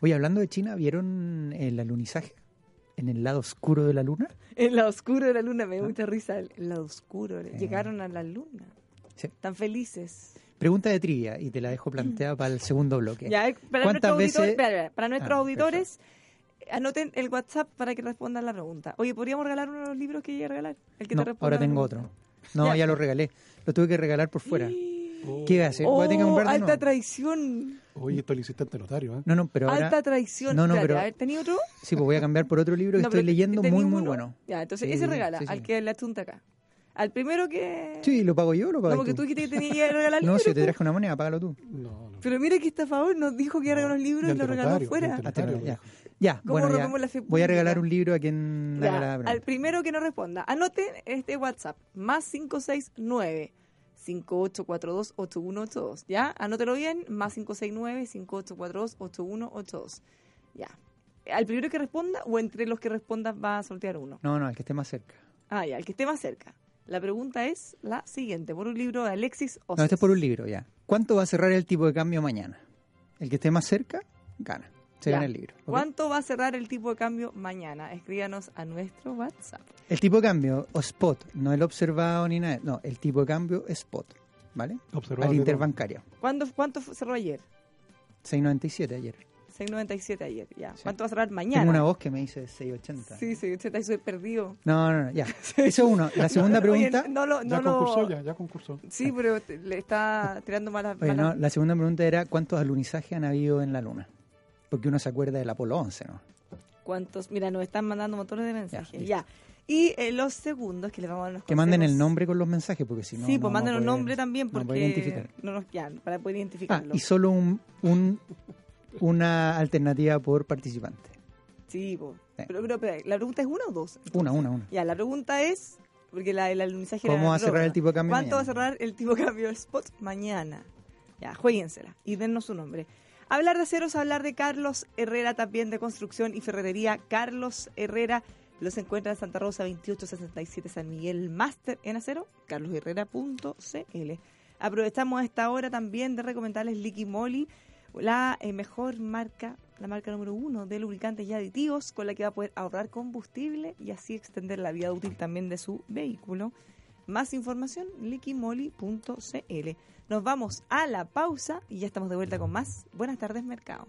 Speaker 4: Oye, hablando de China, ¿vieron el alunizaje en el lado oscuro de la luna?
Speaker 2: En la oscuro de la luna, me da
Speaker 4: Ah.
Speaker 2: mucha risa. El el lado oscuro.
Speaker 4: Sí.
Speaker 2: Llegaron a la luna.
Speaker 4: Sí.
Speaker 2: Tan felices.
Speaker 4: Pregunta de trivia y te la dejo planteada para el segundo bloque.
Speaker 2: Ya, eh, para
Speaker 4: ¿Cuántas
Speaker 2: nuestros
Speaker 4: veces-
Speaker 2: auditores, para nuestros
Speaker 4: Ah,
Speaker 2: auditores, anoten el WhatsApp para que respondan la pregunta. Oye, ¿podríamos regalar uno de los libros que iba a regalar? El que
Speaker 4: No,
Speaker 2: te responda
Speaker 4: ahora tengo otro. No,
Speaker 2: Ya.
Speaker 4: ya. lo regalé. Lo tuve que regalar por fuera.
Speaker 3: Oh,
Speaker 4: ¿Qué iba a hacer? Voy a tener que
Speaker 2: Oh,
Speaker 4: comprar
Speaker 2: alta
Speaker 4: nuevo.
Speaker 2: traición.
Speaker 3: Oye, esto lo hiciste ante notario, ¿eh?
Speaker 4: No, no, pero ahora...
Speaker 2: Alta traición.
Speaker 4: No, no, pero-
Speaker 2: a ver, ¿tenía otro?
Speaker 4: Sí, pues voy a cambiar por otro libro que
Speaker 2: No,
Speaker 4: estoy leyendo
Speaker 2: ¿tenía
Speaker 4: muy, muy
Speaker 2: uno?
Speaker 4: bueno.
Speaker 2: Ya, entonces
Speaker 4: Sí,
Speaker 2: ese regala
Speaker 4: sí,
Speaker 2: al que le achunta acá. Al primero que...
Speaker 4: Sí, ¿lo pago yo o lo
Speaker 2: No,
Speaker 4: pagas
Speaker 2: porque
Speaker 4: tú?
Speaker 2: tú dijiste que tenías que regalar
Speaker 4: No,
Speaker 2: libros.
Speaker 4: si te traje una moneda, págalo tú.
Speaker 3: No, no.
Speaker 2: Pero mira que está a favor, nos dijo que iba a regalar los libros y,
Speaker 3: ante
Speaker 2: lo regaló fuera.
Speaker 4: ya. Ya,
Speaker 2: ¿Cómo
Speaker 4: bueno, ya.
Speaker 2: rompemos la fe
Speaker 4: Voy a regalar un libro a quien
Speaker 2: Ya,
Speaker 4: la
Speaker 2: al primero que nos responda. Anoten este WhatsApp, más 569 5842-8182. ¿Ya? Anótelo bien, más 569-5842-8182. Ya. ¿Al primero que responda o entre los que respondan va a sortear uno?
Speaker 4: No, no, el que esté más cerca.
Speaker 2: Ah, ya, el que esté más cerca. La pregunta es la siguiente, por un libro de Alexis Oces.
Speaker 4: No, este es por un libro, ya. ¿Cuánto va a cerrar el tipo de cambio mañana? El que esté más cerca, gana. Se
Speaker 2: Ya.
Speaker 4: gana el libro.
Speaker 2: ¿Cuánto va a cerrar el tipo de cambio mañana? Escríbanos a nuestro WhatsApp.
Speaker 4: El tipo de cambio, o spot, no el observado ni nada. No, el tipo de cambio spot, ¿vale?
Speaker 3: Observable,
Speaker 4: Al interbancario.
Speaker 2: ¿Cuándo, ¿Cuánto cerró ayer?
Speaker 4: 6.97 ayer.
Speaker 2: 6.97 ayer, ya.
Speaker 4: Sí.
Speaker 2: ¿Cuánto va a cerrar mañana?
Speaker 4: Tengo una voz que me dice 6.80.
Speaker 2: Sí, sí, usted está súper perdido.
Speaker 4: No, no, no, ya. Eso es uno. La segunda
Speaker 2: No, oye,
Speaker 4: pregunta...
Speaker 2: no lo, no
Speaker 3: Ya
Speaker 2: lo-
Speaker 3: concursó, ya, ya concursó.
Speaker 2: Sí, pero te- le está tirando malas.
Speaker 4: Oye,
Speaker 2: malas-
Speaker 4: la segunda pregunta era ¿cuántos alunizajes han habido en la Luna? Porque uno se acuerda del Apolo 11, ¿no?
Speaker 2: ¿Cuántos? Mira, nos están mandando montones de mensajes. Ya. Y eh, los segundos que les vamos a dar unos
Speaker 4: Que manden el nombre con los mensajes, porque si no...
Speaker 2: sí,
Speaker 4: no
Speaker 2: pues manden un nombre también, porque. No nos, ya, para poder
Speaker 4: Ah,
Speaker 2: identificarlo.
Speaker 4: y solo un, un- una alternativa por participante.
Speaker 2: Sí.
Speaker 4: Sí.
Speaker 2: Pero, pero, pero, ¿la pregunta es una o dos?
Speaker 4: Una, una, una.
Speaker 2: Ya, la pregunta es. Porque la, el alunizaje
Speaker 4: ¿Cómo va a cerrar el tipo de cambio
Speaker 2: ¿Cuánto va a
Speaker 4: mañana?
Speaker 2: cerrar el tipo de cambio de spot mañana? Ya, jueguensela y dennos su nombre. Hablar de aceros, hablar de Carlos Herrera también de construcción y ferretería. Carlos Herrera, Los encuentra en Santa Rosa 2867 San Miguel Máster en acero, carlosherrera.cl. Aprovechamos esta hora también de recomendarles Liqui Moly, la eh, mejor marca, la marca número uno de lubricantes y aditivos, con la que va a poder ahorrar combustible y así extender la vida útil también de su vehículo. Más información, liquimoli.cl. Nos vamos a la pausa y ya estamos de vuelta con más. Buenas tardes, mercado.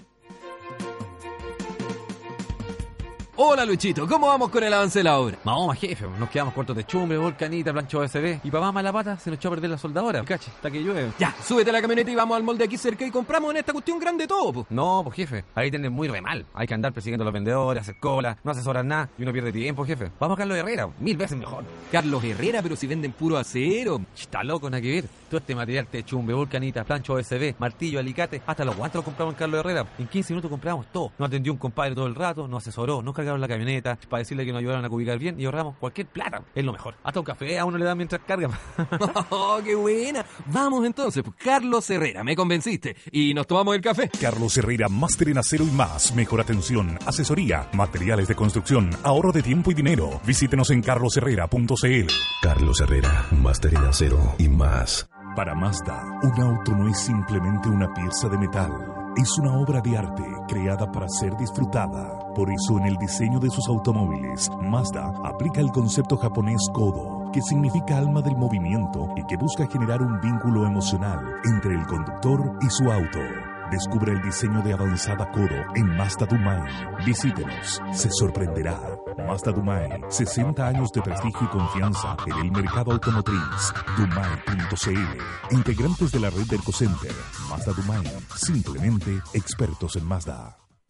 Speaker 5: Hola Luchito, ¿cómo vamos con el avance de la obra? Vamos, jefe, nos quedamos cortos de chumbre, volcanita, plancha OSB. Y más mala pata, se nos echó a perder la soldadora. Cache, hasta que llueve. Ya, súbete a la camioneta y vamos al molde aquí cerca y compramos en esta cuestión grande todo, pues. No, pues jefe, ahí tienen muy re mal. Hay que andar persiguiendo a los vendedores, hacer cola, no asesoran nada y uno pierde tiempo, jefe. Vamos a Carlos Herrera, mil veces mejor. Carlos Herrera, pero si venden puro acero. Está loco, nada que ver. Todo este material de chumbe, volcanita, plancha OSB, martillo, alicate, hasta los guantes los compramos en Carlos Herrera. En 15 minutos compramos todo. Nos atendió un compadre todo el rato, nos asesoró, la camioneta para decirle que nos ayudaran a cubicar bien y ahorramos cualquier plata. Es lo mejor. Hasta un café a uno le da mientras carga. ¡Oh, qué buena! Vamos entonces, pues, Carlos Herrera, me convenciste. Y nos tomamos el café.
Speaker 1: Carlos Herrera, máster en acero y más. Mejor atención, asesoría, materiales de construcción, ahorro de tiempo y dinero. Visítenos en carlosherrera.cl.
Speaker 6: Carlos Herrera, máster en acero y más.
Speaker 1: Para Mazda, un auto no es simplemente una pieza de metal. Es una obra de arte creada para ser disfrutada. Por eso en el diseño de sus automóviles, Mazda aplica el concepto japonés Kodo, que significa alma del movimiento y que busca generar un vínculo emocional entre el conductor y su auto. Descubre el diseño de avanzada Kodo en Mazda Dumai. Visítenos, se sorprenderá. Mazda Dumai, 60 años de prestigio y confianza en el mercado automotriz. Dumai.cl, integrantes de la red del Ecocenter. Mazda Dumai, simplemente expertos en Mazda.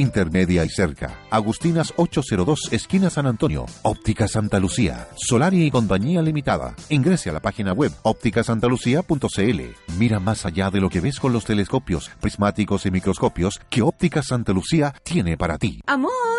Speaker 7: intermedia y cerca. Agustinas 802, esquina San Antonio. Óptica Santa Lucía. Solari y Compañía Limitada. Ingrese a la página web ópticasantalucía.cl. Mira más allá de lo que ves con los telescopios, prismáticos y microscopios que Óptica Santa Lucía tiene para ti.
Speaker 8: Amor,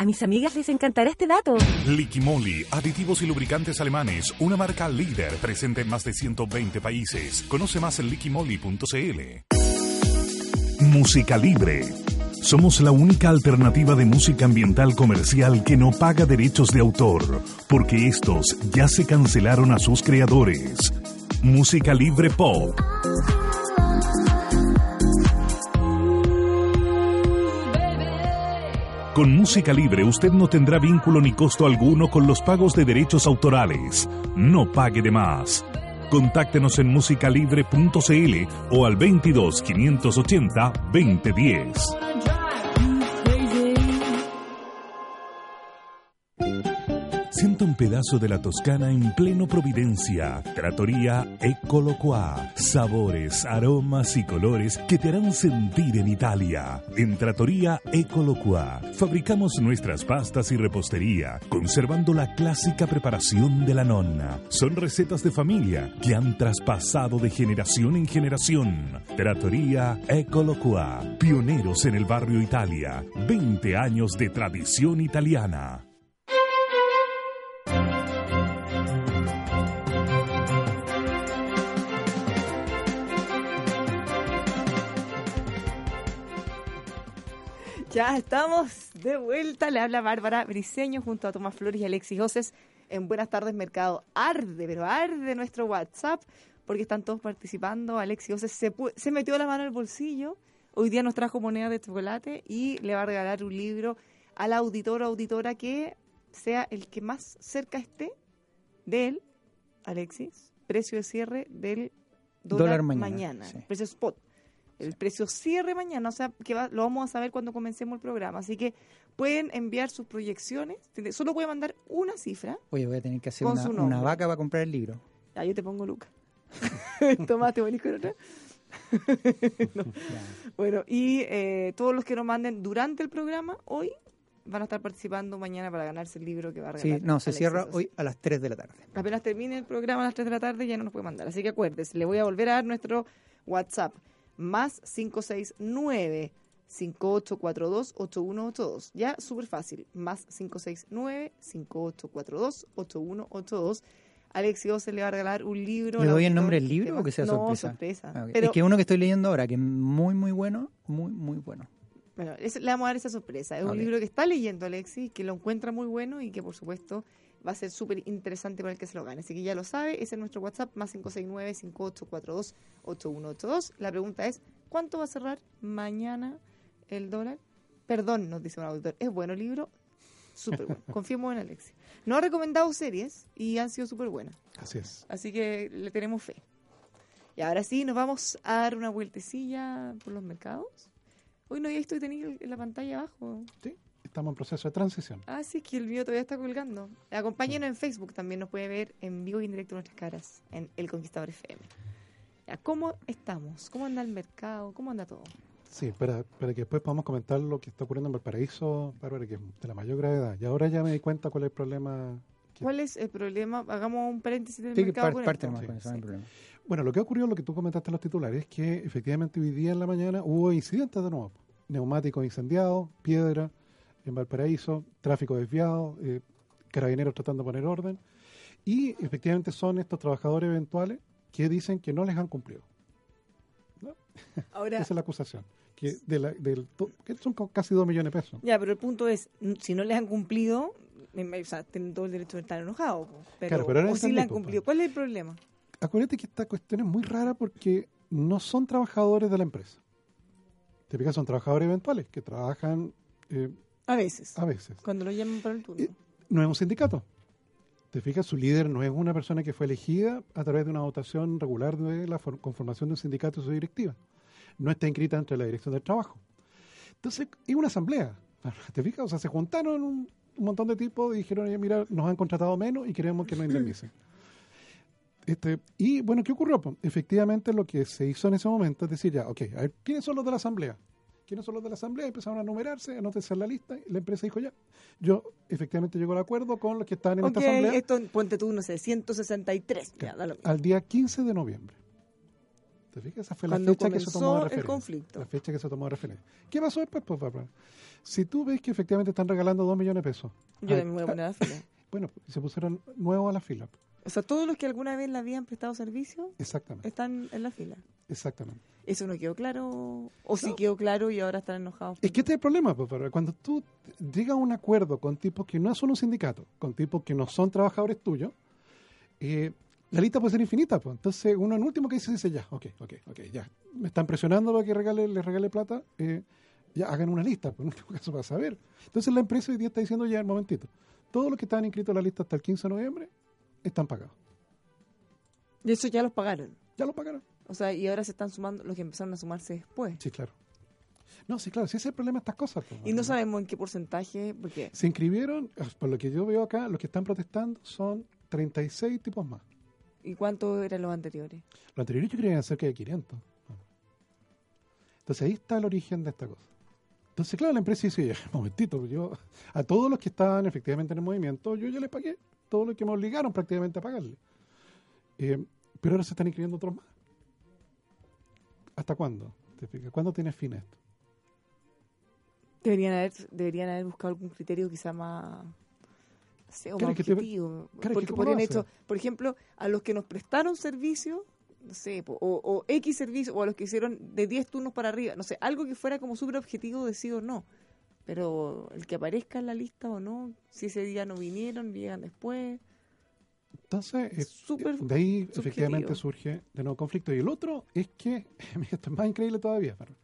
Speaker 8: A mis amigas les encantará este dato.
Speaker 1: Liquimoli, aditivos y lubricantes alemanes, una marca líder presente en más de 120 países. Conoce más en liquimoli.cl. Música Libre. Somos la única alternativa de música ambiental comercial que no paga derechos de autor, porque estos ya se cancelaron a sus creadores. Música Libre Pop. Con música libre usted no tendrá vínculo ni costo alguno con los pagos de derechos autorales. No pague de más. Contáctenos en musicalibre.cl o al 22 580 2010. Sienta un pedazo de la Toscana en pleno Providencia. Trattoria Ecoloqua. Sabores, aromas y colores que te harán sentir en Italia. En Trattoria Ecoloqua fabricamos nuestras pastas y repostería, conservando la clásica preparación de la nonna. Son recetas de familia que han traspasado de generación en generación. Trattoria Ecoloqua. Pioneros en el barrio Italia. 20 años de tradición italiana.
Speaker 2: Ya estamos de vuelta. Le habla Bárbara Briseño junto a Tomás Flores y Alexis Joses en Buenas tardes Mercado. Arde, pero arde nuestro WhatsApp porque están todos participando. Alexis Joses se, metió la mano en el bolsillo. Hoy día nos trajo moneda de chocolate y le va a regalar un libro al auditor o auditora que sea el que más cerca esté de él Alexis, precio de cierre del
Speaker 4: Dólar
Speaker 2: dólar,
Speaker 4: mañana,
Speaker 2: mañana,
Speaker 4: sí.
Speaker 2: precio spot. El precio cierre mañana, o sea, que va- lo vamos a saber cuando comencemos el programa. Así que pueden enviar sus proyecciones. Solo puede mandar una cifra.
Speaker 4: Oye, voy a tener que hacer una, una vaca para comprar el libro.
Speaker 2: Ah, yo te pongo Lucas. Tomás, ¿te venís con otra? No. Bueno, y eh, todos los que nos manden durante el programa hoy van a estar participando mañana para ganarse el libro que va a
Speaker 4: Sí,
Speaker 2: regalar.
Speaker 4: no, se
Speaker 2: Alexis
Speaker 4: cierra hoy a las 3 de la tarde.
Speaker 2: Apenas termine el programa a las 3 de la tarde ya no nos puede mandar. Así que acuérdese, le voy a volver a dar nuestro WhatsApp. Más 569 5842 8182. Ya, súper fácil. Más 569 5842 8182. Alexio se le va a regalar un libro.
Speaker 4: ¿Le doy el nombre del libro o que sea
Speaker 2: no,
Speaker 4: sorpresa?
Speaker 2: sorpresa.
Speaker 4: Ah, ok.
Speaker 2: Pero,
Speaker 4: Es que uno que estoy leyendo ahora, que es muy, muy bueno, muy, muy bueno.
Speaker 2: bueno, ese- le vamos a dar esa sorpresa. Es un libro que está leyendo Alexis, que lo encuentra muy bueno y que, por supuesto, va a ser súper interesante para el que se lo gane. Así que ya lo sabe, ese es nuestro WhatsApp, más 569-5842-8182. La pregunta es, ¿cuánto va a cerrar mañana el dólar? Perdón, nos dice un auditor. ¿Es bueno el libro? Súper bueno. Confiemos en Alexis. No ha recomendado series y han sido súper buenas.
Speaker 3: Así es.
Speaker 2: Así que le tenemos fe. Y ahora sí, nos vamos a dar una vueltecilla por los mercados. Hoy no había visto que tenía en la pantalla abajo.
Speaker 3: Sí, estamos en proceso de transición.
Speaker 2: Ah, sí, es que el mío todavía está colgando. Acompáñenos en Facebook, también nos puede ver en vivo y en directo nuestras caras en El Conquistador FM. Ya, ¿Cómo estamos? ¿Cómo anda el mercado? ¿Cómo anda todo?
Speaker 3: Sí, para, para que después podamos comentar lo que está ocurriendo en Valparaíso, Bárbara, que es de la mayor gravedad. Y ahora ya me di cuenta cuál es el problema. que-
Speaker 2: ¿Cuál es el problema? Hagamos un paréntesis del
Speaker 4: Sí, que
Speaker 2: mercado
Speaker 4: par-
Speaker 2: con
Speaker 4: parte
Speaker 2: esto.
Speaker 3: Sí,
Speaker 4: con
Speaker 2: sí.
Speaker 4: problema.
Speaker 3: Bueno, lo que ha ocurrido, lo que tú comentaste en los titulares, es que efectivamente hoy día en la mañana hubo incidentes de nuevo. Neumáticos incendiados, piedra en Valparaíso, tráfico desviado, eh, carabineros tratando de poner orden. Y efectivamente son estos trabajadores eventuales que dicen que no les han cumplido.
Speaker 2: Ahora,
Speaker 3: Esa es la acusación. Que, de la- del, to- que son casi dos millones de pesos.
Speaker 2: ya, pero el punto es, si no les han cumplido, o sea, tienen todo el derecho de estar enojados. Pero,
Speaker 3: Claro, pero
Speaker 2: o si le han cumplido. ¿Cuál es el problema?
Speaker 3: Acuérdate que esta cuestión es muy rara porque no son trabajadores de la empresa. Te fijas, son trabajadores eventuales que trabajan eh,
Speaker 2: A veces,
Speaker 3: a veces.
Speaker 2: cuando lo llaman para el turno.
Speaker 3: Eh, no es un sindicato. Te fijas, su líder no es una persona que fue elegida a través de una votación regular de la for- conformación de un sindicato y su directiva. No está inscrita entre la dirección del trabajo. Entonces, es una asamblea. ¿Te fijas? O sea, se juntaron un, un montón de tipos y dijeron, oye, mira, nos han contratado menos y queremos que nos indemnicen. Este, y bueno, ¿qué ocurrió? Pues, efectivamente, lo que se hizo en ese momento es decir, ya, ok, a ver, ¿quiénes son los de la asamblea? ¿Quiénes son los de la asamblea? Empezaron a numerarse, anótense en la lista, y la empresa dijo ya. Yo efectivamente llego al acuerdo con los que estaban en esta asamblea
Speaker 2: esto, ponte tú, no sé, 163. Ya, da lo mismo.
Speaker 3: al día 15 de noviembre. ¿Te fijas? Esa fue la
Speaker 2: Cuando
Speaker 3: fecha que se tomó de
Speaker 2: comenzó el
Speaker 3: referencia.
Speaker 2: conflicto.
Speaker 3: La fecha que se tomó de referencia. ¿Qué pasó después, pues, Bárbara? Si tú ves que efectivamente están regalando 2 millones de pesos.
Speaker 2: Yo me voy a poner a la fila.
Speaker 3: Bueno, se pusieron nuevos a la fila.
Speaker 2: O sea, todos los que alguna vez le habían prestado servicio
Speaker 3: Exactamente,
Speaker 2: están en la fila.
Speaker 3: exactamente.
Speaker 2: ¿Eso no quedó claro? ¿O sí
Speaker 3: No.
Speaker 2: quedó claro y ahora están enojados?
Speaker 3: Es que este es el problema, pues, Bárbara. Cuando tú llegas a un acuerdo con tipos que no son un sindicato, con tipos que no son trabajadores tuyos, eh, la lista puede ser infinita. Pues. Entonces, uno en último que dice, dice, ya, ok, ok, ok, ya. Me están presionando para que regale, les regale plata, eh, ya hagan una lista, pues, en último caso para saber. Entonces, la empresa hoy día está diciendo, ya, un momentito, todos los que estaban inscritos en la lista hasta el 15 de noviembre están pagados.
Speaker 2: Y eso ya los pagaron.
Speaker 3: Ya lo pagaron.
Speaker 2: O sea, y ahora se están sumando los que empezaron a sumarse después.
Speaker 3: Sí, claro. No, sí, claro, si ese es el problema de estas cosas. pues,
Speaker 2: Y no sabemos en qué porcentaje, porque
Speaker 3: Se inscribieron, por lo que yo veo acá, los que están protestando son 36 tipos más.
Speaker 2: ¿y cuántos eran los anteriores?
Speaker 3: Lo anterior yo creía que eran cerca de 500. Entonces ahí está el origen de esta cosa. Entonces, claro, la empresa dice, "Ya, un momentito, yo a todos los que estaban efectivamente en el movimiento, yo ya les pagué, todo lo que me obligaron prácticamente a pagarle. Eh, pero ahora se están inscribiendo otros más. ¿Hasta cuándo? ¿Te fijas? ¿Cuándo tiene fin esto?
Speaker 2: Deberían haber, deberían haber buscado algún criterio quizá más, no sé, o más
Speaker 3: que te-
Speaker 2: objetivo.
Speaker 3: claro,
Speaker 2: porque podrían hecho, por ejemplo, a los que nos prestaron servicio, no sé, o, o X servicio, o a los que hicieron de 10 turnos para arriba, no sé, algo que fuera como súper objetivo de sí o no. Pero el que aparezca en la lista o no, si ese día no vinieron, llegan después.
Speaker 3: Entonces, eh, de ahí
Speaker 2: subjetivo.
Speaker 3: efectivamente surge de nuevo conflicto. Y el otro es que, esto es más increíble todavía. Bárbara.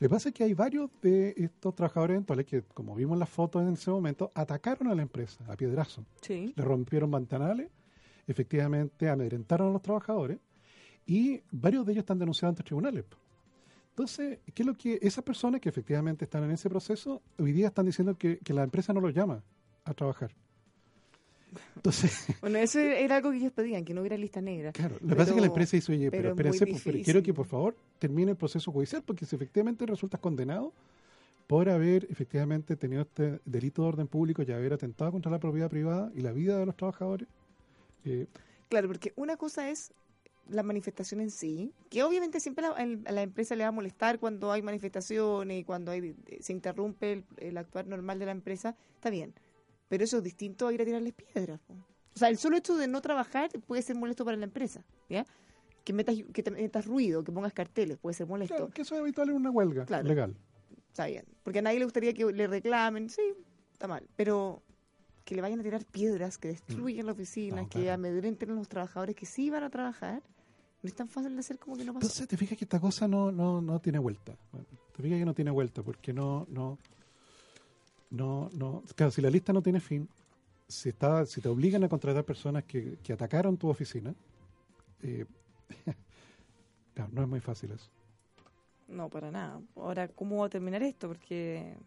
Speaker 3: Lo que pasa es que hay varios de estos trabajadores eventuales que, como vimos en las fotos en ese momento, atacaron a la empresa a piedrazo.
Speaker 2: Sí.
Speaker 3: Le rompieron ventanales efectivamente amedrentaron a los trabajadores y varios de ellos están denunciados ante tribunales. Entonces, ¿qué es lo que esas personas que efectivamente están en ese proceso hoy día están diciendo que, que la empresa no los llama a trabajar? Entonces,
Speaker 2: Bueno, eso era algo que ellos pedían, que no hubiera lista negra.
Speaker 3: claro, lo que pasa es que la empresa dice, oye, pero,
Speaker 2: pero
Speaker 3: espérense, pues, pero quiero que por favor termine el proceso judicial, porque si efectivamente resultas condenado por haber efectivamente tenido este delito de orden público y haber atentado contra la propiedad privada y la vida de los trabajadores, eh,
Speaker 2: Claro, porque una cosa es la manifestación en sí, que obviamente siempre a la, el- a la empresa le va a molestar cuando hay manifestaciones y cuando hay, eh, se interrumpe el, el actuar normal de la empresa, está bien. Pero eso es distinto a ir a tirarles piedras. O sea, el solo hecho de no trabajar puede ser molesto para la empresa, ¿ya? Que metas, que te metas ruido, que pongas carteles, puede ser molesto.
Speaker 3: claro, que eso es habitual en una huelga
Speaker 2: Claro.
Speaker 3: legal.
Speaker 2: Está bien. Porque a nadie le gustaría que le reclamen, sí, está mal. Pero que le vayan a tirar piedras, que destruyan la oficina,
Speaker 3: No,
Speaker 2: que
Speaker 3: claro.
Speaker 2: amedrenten a los trabajadores que sí van a trabajar, no es tan fácil de hacer como que no pasó.
Speaker 3: Entonces te fijas que esta cosa no, no, no tiene vuelta. Bueno, te fijas que no tiene vuelta porque no, no, no, no. Claro, si la lista no tiene fin, si está, si te obligan a contratar personas que, que atacaron tu oficina, eh, claro, no es muy fácil eso.
Speaker 2: No, para nada. Ahora, ¿cómo va a terminar esto? Porque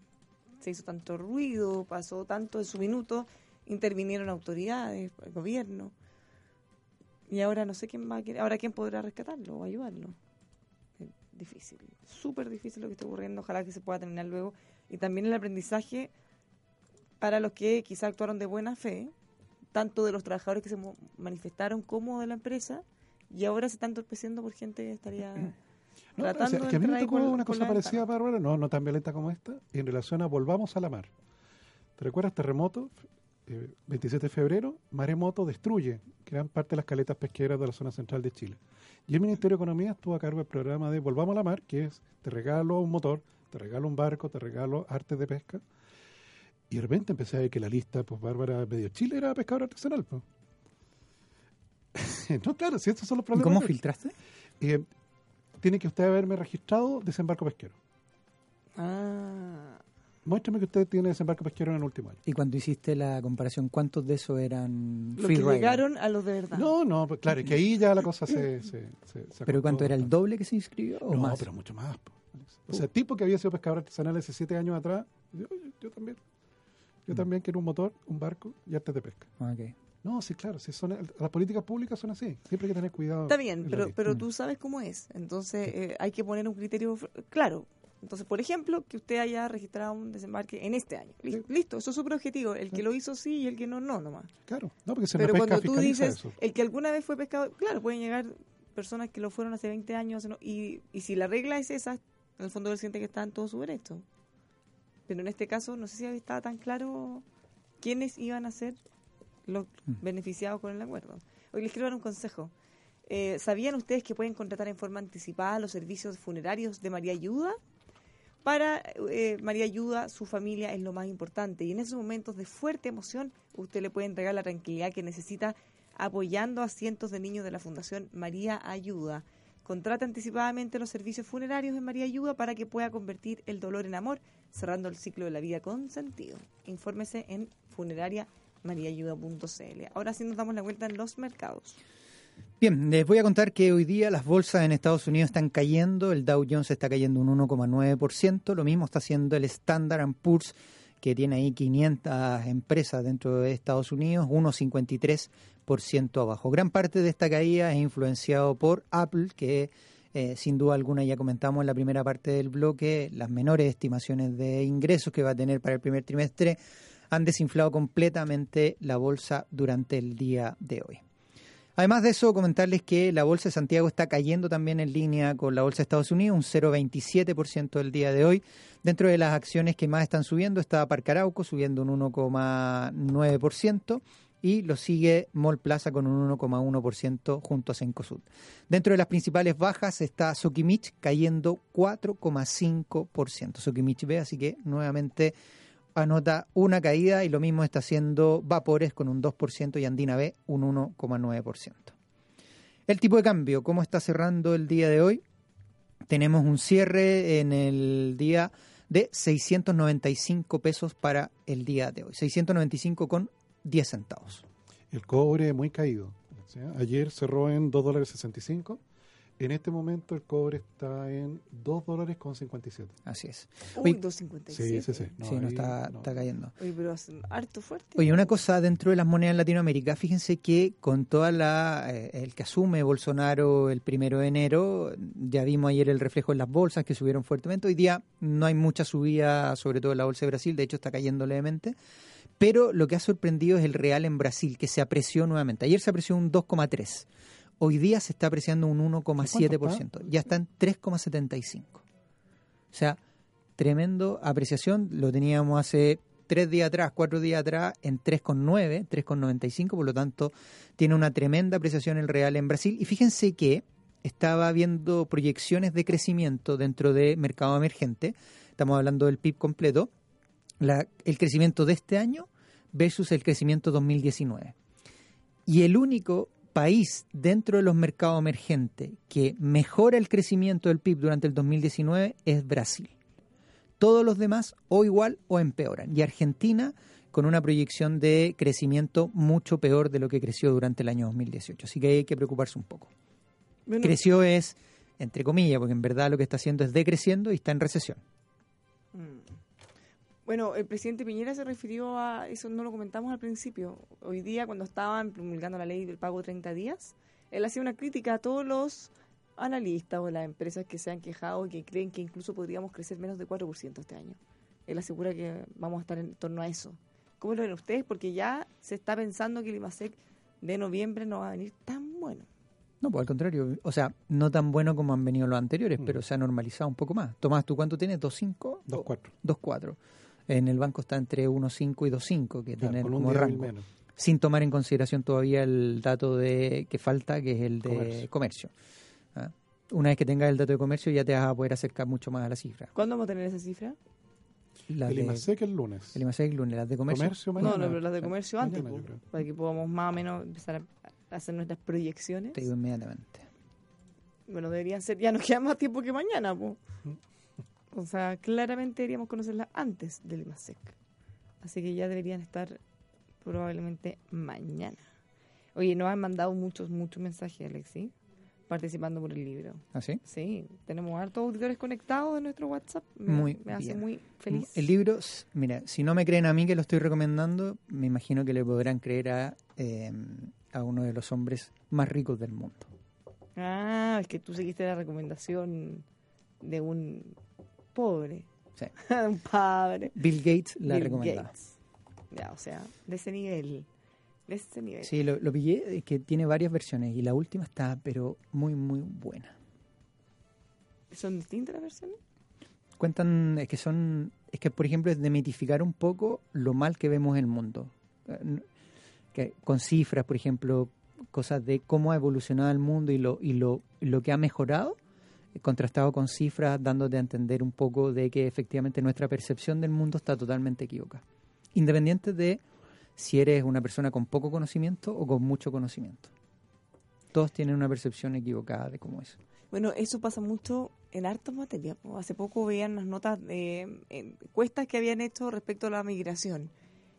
Speaker 2: se hizo tanto ruido, pasó tanto en su minuto, intervinieron autoridades, el gobierno. Y ahora no sé quién va a querer- ahora quién podrá rescatarlo o ayudarlo. Es difícil, súper difícil lo que está ocurriendo, ojalá que se pueda terminar luego. Y también el aprendizaje para los que quizá actuaron de buena fe, tanto de los trabajadores que se manifestaron como de la empresa, y ahora se está entorpeciendo por gente que estaría
Speaker 3: No, o sea,
Speaker 2: tratando
Speaker 3: es
Speaker 2: de
Speaker 3: que a mí me tocó una cosa parecida. Bárbara, no, no tan violenta como esta, en relación a Volvamos a la Mar. ¿Te recuerdas terremoto? Eh, 27 de febrero, maremoto destruye gran parte de las caletas pesqueras de la zona central de Chile. Y el Ministerio de Economía estuvo a cargo del programa de Volvamos a la Mar, que es te regalo un motor, te regalo un barco, te regalo artes de pesca. Y de repente empecé a ver que la lista, pues Bárbara, medio Chile era pescador artesanal. Pues. no, claro, si estos son los
Speaker 4: ¿Y
Speaker 3: problemas.
Speaker 4: cómo
Speaker 3: de-
Speaker 4: filtraste?
Speaker 3: eh, tiene que usted haberme registrado desembarco pesquero.
Speaker 2: Ah,
Speaker 3: Muéstrame que usted tiene desembarco pesquero en el último año.
Speaker 4: Y cuando hiciste la comparación, ¿cuántos de esos eran
Speaker 2: los
Speaker 4: free
Speaker 2: que
Speaker 4: rider?
Speaker 2: llegaron a los de verdad.
Speaker 3: No, no, pues claro, es que ahí ya la cosa se... se, se- se
Speaker 4: ¿Pero cuánto era el doble que se inscribió o
Speaker 3: No,
Speaker 4: más?
Speaker 3: pero mucho más. O sea, el tipo que había sido pescador artesanal hace siete años atrás, yo, yo- yo también. Yo
Speaker 4: Mm.
Speaker 3: también quiero un motor, un barco y artes de pesca.
Speaker 4: Ah, ok.
Speaker 3: No, sí, claro, sí son, las políticas públicas son así. Siempre hay que tener cuidado.
Speaker 2: Está bien, pero, pero
Speaker 4: Mm.
Speaker 2: tú sabes cómo es. Entonces eh, hay que poner un criterio claro. Entonces, por ejemplo, que usted haya registrado un desembarque en este año. Listo, eso es súper objetivo. El que lo hizo sí y el que no, no nomás.
Speaker 3: Claro, no, porque se
Speaker 2: Pero
Speaker 3: pesca
Speaker 2: cuando tú dices,
Speaker 3: eso.
Speaker 2: el que alguna vez fue pescado, claro, pueden llegar personas que lo fueron hace 20 años y, y si la regla es esa, en el fondo él siente que está en todo su derecho. Pero en este caso, no sé si estaba tan claro quiénes iban a ser los
Speaker 4: Mm.
Speaker 2: beneficiados con el acuerdo. Hoy les quiero dar un consejo. Eh, ¿Sabían ustedes que pueden contratar en forma anticipada los servicios funerarios de María Ayuda? Para eh, María Ayuda, su familia es lo más importante y en esos momentos de fuerte emoción usted le puede entregar la tranquilidad que necesita apoyando a cientos de niños de la Fundación María Ayuda. Contrata anticipadamente los servicios funerarios en María Ayuda para que pueda convertir el dolor en amor, cerrando el ciclo de la vida con sentido. Infórmese en funerariamariaayuda.cl. Ahora sí nos damos la vuelta en los mercados.
Speaker 4: Bien, les voy a contar que hoy día las bolsas en Estados Unidos están cayendo, el Dow Jones está cayendo un 1,9%, lo mismo está haciendo el Standard Poor's, que tiene ahí 500 empresas dentro de Estados Unidos, 1,53% abajo. Gran parte de esta caída es influenciado por Apple, que eh, sin duda alguna ya comentamos en la primera parte del bloque, las menores estimaciones de ingresos que va a tener para el primer trimestre han desinflado completamente la bolsa durante el día de hoy. Además de eso, comentarles que la Bolsa de Santiago está cayendo también en línea con la Bolsa de Estados Unidos, un 0,27% el día de hoy. Dentro de las acciones que más están subiendo está Parcarauco subiendo un 1,9% y lo sigue Mall Plaza con un 1,1% junto a Cencosud. Dentro de las principales bajas está Sokimich cayendo 4,5%. Sokimich B, así que nuevamente anota una caída y lo mismo está haciendo Vapores con un 2% y Andina B un 1,9%. El tipo de cambio, ¿cómo está cerrando el día de hoy? Tenemos un cierre en el día de 695 pesos para el día de hoy. 695 con 10 centavos.
Speaker 3: El cobre muy caído. Ayer cerró en 2 dólares 65. En este momento el cobre está en 2 dólares con 57.
Speaker 4: Así es.
Speaker 2: Uy,
Speaker 4: Oye,
Speaker 2: 2.57.
Speaker 3: Sí, sí, sí.
Speaker 4: sí, no
Speaker 3: ahí
Speaker 4: está,
Speaker 3: no.
Speaker 4: está cayendo.
Speaker 2: Oye, pero es harto fuerte.
Speaker 4: Oye, una cosa dentro de las monedas en Latinoamérica, fíjense que con toda la eh, el que asume Bolsonaro el primero de enero, ya vimos ayer el reflejo en las bolsas que subieron fuertemente. Hoy día no hay mucha subida, sobre todo en la bolsa de Brasil, de hecho está cayendo levemente. Pero lo que ha sorprendido es el real en Brasil, que se apreció nuevamente. Ayer se apreció un 2,3. Hoy día se está apreciando un 1,7%. Ya está en 3,75. O sea, tremendo apreciación. Lo teníamos hace tres días atrás, cuatro días atrás, en 3,9, 3,95. Por lo tanto, tiene una tremenda apreciación el real en Brasil. Y fíjense que estaba viendo proyecciones de crecimiento dentro de mercado emergente. Estamos hablando del PIB completo. La- el crecimiento de este año versus el crecimiento 2019. Y el único país dentro de los mercados emergentes que mejora el crecimiento del PIB durante el 2019 es Brasil. Todos los demás o igual o empeoran. Y Argentina con una proyección de crecimiento mucho peor de lo que creció durante el año 2018. Así que hay que preocuparse un poco.
Speaker 2: Bueno,
Speaker 4: Creció es, entre comillas, porque en verdad lo que está haciendo es decreciendo y está en recesión.
Speaker 2: Bueno, el presidente Piñera se refirió a, eso no lo comentamos al principio, hoy día cuando estaban promulgando la ley del pago de 30 días, él hacía una crítica a todos los analistas o las empresas que se han quejado y que creen que incluso podríamos crecer menos de 4% este año. Él asegura que vamos a estar en torno a eso. ¿Cómo lo ven ustedes? Porque ya se está pensando que el IMASEC de noviembre no va a venir tan bueno.
Speaker 4: No, pues al contrario, o sea, no tan bueno como han venido los anteriores,
Speaker 3: Mm.
Speaker 4: pero se ha normalizado un poco más. Tomás, ¿tú cuánto tienes? ¿2.5?
Speaker 3: 2.4.
Speaker 4: 2.4. En el banco está entre 1.5 y 2.5, que
Speaker 3: Claro,
Speaker 4: tienen como rango.
Speaker 3: menos.
Speaker 4: Sin tomar en consideración todavía el dato de que falta, que es el de comercio.
Speaker 3: Comercio.
Speaker 4: ¿ah? Una vez que tengas el dato de comercio, ya te vas a poder acercar mucho más a la cifra.
Speaker 2: ¿Cuándo vamos a tener esa cifra?
Speaker 4: La
Speaker 3: El IMASEC el lunes.
Speaker 4: el IMASEC, lunes, las de comercio.
Speaker 3: Comercio
Speaker 2: No,
Speaker 3: mañana.
Speaker 2: no, pero las de comercio antes,
Speaker 3: Mañana,
Speaker 2: para que podamos más o menos empezar a hacer nuestras proyecciones.
Speaker 4: Te digo inmediatamente.
Speaker 2: Bueno, deberían ser, ya nos queda más tiempo que mañana, po. O sea, claramente deberíamos conocerlas antes del IMASEC. Así que ya deberían estar probablemente mañana. Oye, nos han mandado muchos, muchos mensajes, Alexi, participando por el libro.
Speaker 4: ¿Ah, sí?
Speaker 2: Sí, tenemos hartos auditores conectados de nuestro WhatsApp. Me,
Speaker 4: Muy
Speaker 2: me hace
Speaker 4: bien.
Speaker 2: muy feliz.
Speaker 4: El libro, mira, si no me creen a mí que lo estoy recomendando, me imagino que le podrán creer a, eh, a uno de los hombres más ricos del mundo.
Speaker 2: Ah, es que tú seguiste la recomendación de un pobre.
Speaker 4: Sí.
Speaker 2: un padre.
Speaker 4: Bill Gates la
Speaker 2: Bill
Speaker 4: recomendaba.
Speaker 2: Gates. Ya, o sea, de ese nivel. De ese nivel.
Speaker 4: Sí, lo, lo pillé, es que tiene varias versiones y la última está, pero muy, muy buena.
Speaker 2: ¿Son distintas las versiones?
Speaker 4: Cuentan, es que son, es que por ejemplo es demitificar un poco lo mal que vemos el mundo. Eh, Que, con cifras, por ejemplo, cosas de cómo ha evolucionado el mundo y lo, y lo, lo que ha mejorado, contrastado con cifras, dándote a entender un poco de que efectivamente nuestra percepción del mundo está totalmente equivocada. Independiente de si eres una persona con poco conocimiento o con mucho conocimiento. Todos tienen una percepción equivocada de cómo es.
Speaker 2: Bueno, eso pasa mucho en hartas materias. Hace poco veían unas notas de eh, encuestas que habían hecho respecto a la migración.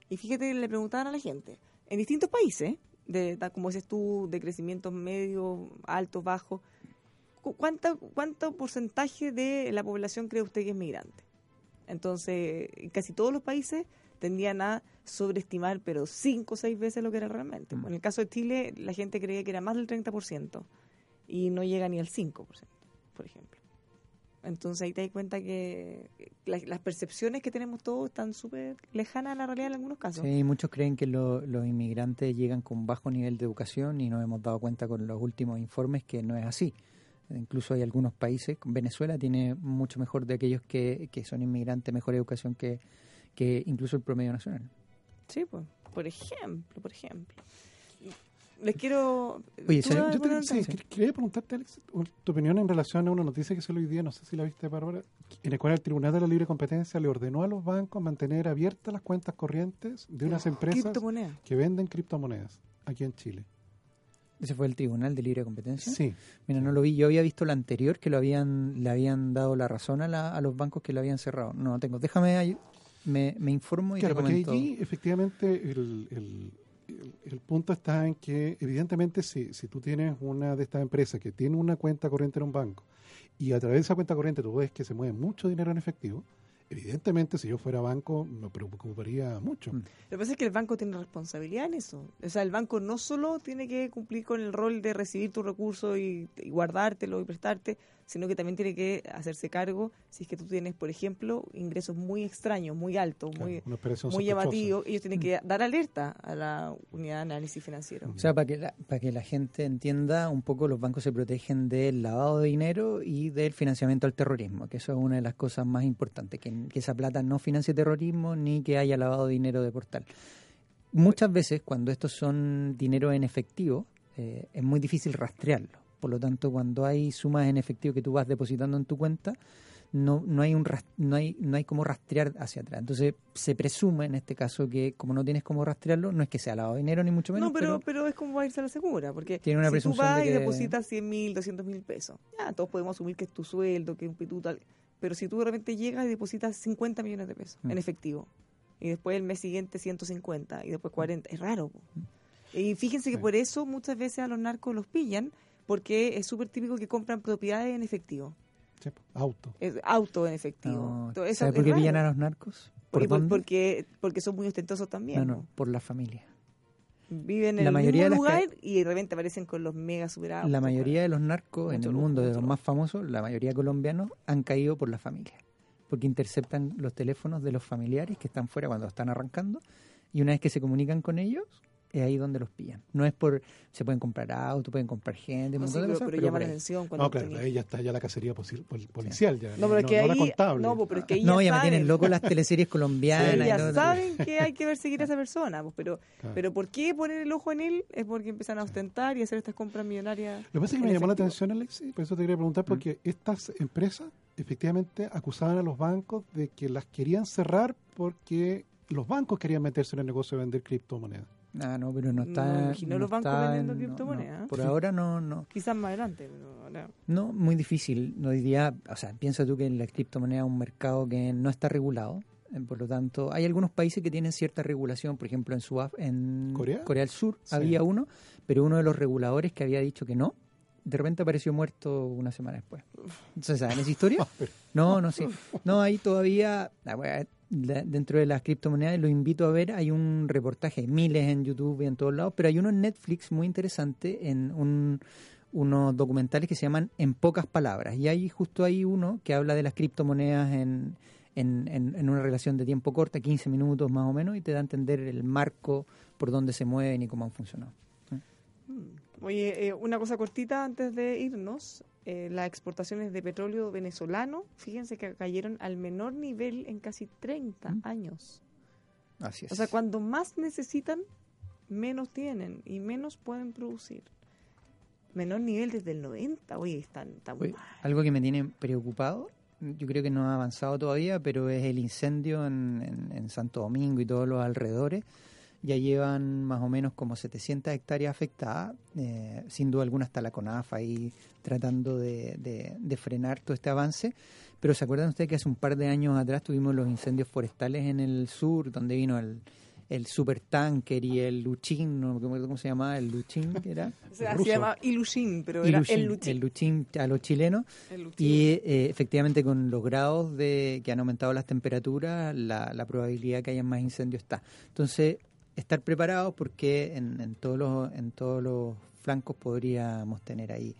Speaker 2: Y fíjate, le preguntaban a la gente, en distintos países, de, como dices tú, de crecimientos medios, altos, bajos, ¿cuánto, ¿cuánto porcentaje de la población cree usted que es migrante? Entonces, en casi todos los países tendían a sobreestimar, pero cinco o seis veces lo que era realmente.
Speaker 4: Mm.
Speaker 2: En el caso de Chile, la gente creía que era más del 30% y no llega ni al 5%, por ejemplo. Entonces ahí te das cuenta que la- las percepciones que tenemos todos están súper lejanas a la realidad en algunos casos.
Speaker 4: Sí, muchos creen que lo- los inmigrantes llegan con bajo nivel de educación y nos hemos dado cuenta con los últimos informes que no es así. Incluso hay algunos países, Venezuela tiene mucho mejor de aquellos que, que son inmigrantes, mejor educación que, que incluso el promedio nacional.
Speaker 2: Sí, pues, por ejemplo, por ejemplo. Les quiero...
Speaker 4: Oye,
Speaker 2: ¿tú
Speaker 4: ¿sabes?
Speaker 2: vas a
Speaker 3: Yo te- sí, quería preguntarte, Alex, tu opinión en relación a una noticia que salió hoy día, no sé si la viste, Bárbara, en el cual el Tribunal de la Libre Competencia le ordenó a los bancos mantener abiertas las cuentas corrientes de unas empresas que venden criptomonedas aquí en Chile.
Speaker 4: ¿Ese fue el Tribunal de Libre Competencia?
Speaker 3: Sí,
Speaker 4: Mira, no lo vi. Yo había visto la anterior que lo habían, le habían dado la razón a, la- a los bancos que lo habían cerrado. No, no tengo. Déjame, ahí- me, me informo y
Speaker 3: claro,
Speaker 4: te
Speaker 3: porque
Speaker 4: comento.
Speaker 3: allí efectivamente el, el- el- el punto está en que, evidentemente, si, si tú tienes una de estas empresas que tiene una cuenta corriente en un banco y a través de esa cuenta corriente tú ves que se mueve mucho dinero en efectivo, evidentemente, si yo fuera banco, me preocuparía mucho.
Speaker 4: Mm.
Speaker 2: Lo que pasa es que el banco tiene responsabilidad en eso. O sea, el banco no solo tiene que cumplir con el rol de recibir tu recurso y, y guardártelo y prestarte, sino que también tiene que hacerse cargo si es que tú tienes, por ejemplo, ingresos muy extraños, muy altos,
Speaker 3: Claro,
Speaker 2: muy, muy llamativos. Ellos tienen que dar alerta a la unidad de análisis financiero.
Speaker 4: O sea, para que, la, para que la gente entienda un poco, los bancos se protegen del lavado de dinero y del financiamiento al terrorismo, que eso es una de las cosas más importantes, que, que esa plata no financie terrorismo ni que haya lavado de dinero de portal. Muchas veces, cuando estos son dinero en efectivo, eh, es muy difícil rastrearlo. Por lo tanto, cuando hay sumas en efectivo que tú vas depositando en tu cuenta, no, no hay un no hay no hay como rastrear hacia atrás. Entonces se presume en este caso que como no tienes cómo rastrearlo, no es que sea lavado de dinero ni mucho menos,
Speaker 2: No, pero, pero es como va a irse a la segura, porque
Speaker 4: Tiene una
Speaker 2: si tú
Speaker 4: presunción
Speaker 2: vas
Speaker 4: de
Speaker 2: y depositas 100 mil, 200 mil pesos, ya todos podemos asumir que es tu sueldo, que es un pituto, tal, pero si tú de repente llegas y depositas 50 millones de pesos
Speaker 4: Mm.
Speaker 2: en efectivo, y después el mes siguiente 150, y después 40, es raro. po. Y fíjense que por eso muchas veces a los narcos los pillan, porque es súper típico que compran propiedades en efectivo,
Speaker 3: Sí, auto.
Speaker 2: es auto en efectivo.
Speaker 4: No, ¿Sabes por qué pillan a los narcos? ¿Por
Speaker 2: Porque, por- porque, porque son muy ostentosos también.
Speaker 4: no, no, por la familia.
Speaker 2: Viven en
Speaker 4: La
Speaker 2: el
Speaker 4: mayoría
Speaker 2: mismo
Speaker 4: de las
Speaker 2: lugar y de repente aparecen con los mega superados.
Speaker 4: La mayoría de los narcos en el mundo, de los más famosos, la mayoría colombianos, han caído por la familia. Porque interceptan los teléfonos de los familiares que están fuera cuando están arrancando y una vez que se comunican con ellos, es ahí donde los pillan. No es por... Se pueden comprar autos, pueden comprar gente,
Speaker 2: No, sí, pero,
Speaker 4: cosas,
Speaker 2: pero
Speaker 4: pero
Speaker 2: llama la atención cuando
Speaker 3: No, claro, ahí ya está ya la cacería policial, ya,
Speaker 2: No, pero es que
Speaker 3: la
Speaker 2: ahí,
Speaker 3: contable.
Speaker 2: no, pues, pero es que ahí
Speaker 4: No, ya me tienen loco las teleseries colombianas.
Speaker 2: sí,
Speaker 4: y
Speaker 2: ya
Speaker 4: todo.
Speaker 2: saben que hay que perseguir a esa persona, pues, pero,
Speaker 3: Claro.
Speaker 2: pero ¿por qué poner el ojo en él? Es porque empiezan a ostentar y hacer estas compras millonarias.
Speaker 3: Lo que pasa es que me llamó la atención, Alexis, por eso te quería preguntar,
Speaker 4: Mm.
Speaker 3: porque estas empresas efectivamente acusaban a los bancos de que las querían cerrar porque los bancos querían meterse en el negocio de vender criptomonedas.
Speaker 4: Ah, no, pero no
Speaker 2: No,
Speaker 4: está...
Speaker 2: imagino los bancos
Speaker 4: está
Speaker 2: vendiendo
Speaker 4: en- no,
Speaker 2: criptomonedas.
Speaker 4: no. Por ahora no, no.
Speaker 2: Quizás más adelante. pero
Speaker 4: No, muy difícil. Hoy día, o sea, piensa tú que la criptomoneda es un mercado que no está regulado. eh, Por lo tanto, hay algunos países que tienen cierta regulación. Por ejemplo, en, Sudaf en
Speaker 3: ¿Corea?
Speaker 4: del Sur
Speaker 3: Sí.
Speaker 4: había uno, pero uno de los reguladores que había dicho que no, de repente apareció muerto una semana después. Entonces, ¿saben esa historia? No, no, sí. No, ahí todavía, dentro de las criptomonedas, lo invito a ver, hay un reportaje, miles en YouTube y en todos lados, pero hay uno en Netflix muy interesante, en un, unos documentales que se llaman En pocas palabras. Y hay justo ahí uno que habla de las criptomonedas en, en, en- una relación de tiempo corta, 15 minutos más o menos, y te da a entender el marco por donde se mueven y cómo han funcionado.
Speaker 2: Mm. Oye, eh, una cosa cortita antes de irnos. eh, las exportaciones de petróleo venezolano, fíjense que cayeron al menor nivel en casi 30
Speaker 4: Mm.
Speaker 2: años.
Speaker 4: Así es.
Speaker 2: O sea, cuando más necesitan, menos tienen y menos pueden producir. Menor nivel desde el 90, oye, están, están
Speaker 4: Oye,
Speaker 2: mal.
Speaker 4: algo que me tiene preocupado, yo creo que no ha avanzado todavía, pero es el incendio en, en- en Santo Domingo y todos los alrededores. Ya llevan más o menos como 700 hectáreas afectadas. eh, sin duda alguna está la CONAF ahí tratando de, de- de frenar todo este avance. Pero ¿se acuerdan ustedes que hace un par de años atrás tuvimos los incendios forestales en el sur, donde vino el, el supertanker y el Luchín, ¿no? ¿cómo, cómo se llamaba? El Luchín, que era?
Speaker 2: O sea,
Speaker 3: ruso.
Speaker 2: se llama Ilushin, pero era el Luchín.
Speaker 4: el Luchín a los chilenos. Y eh, efectivamente con los grados de que han aumentado las temperaturas, la, la probabilidad que haya más incendios está. Entonces, estar preparados porque en, en todos los en todos los flancos podríamos tener ahí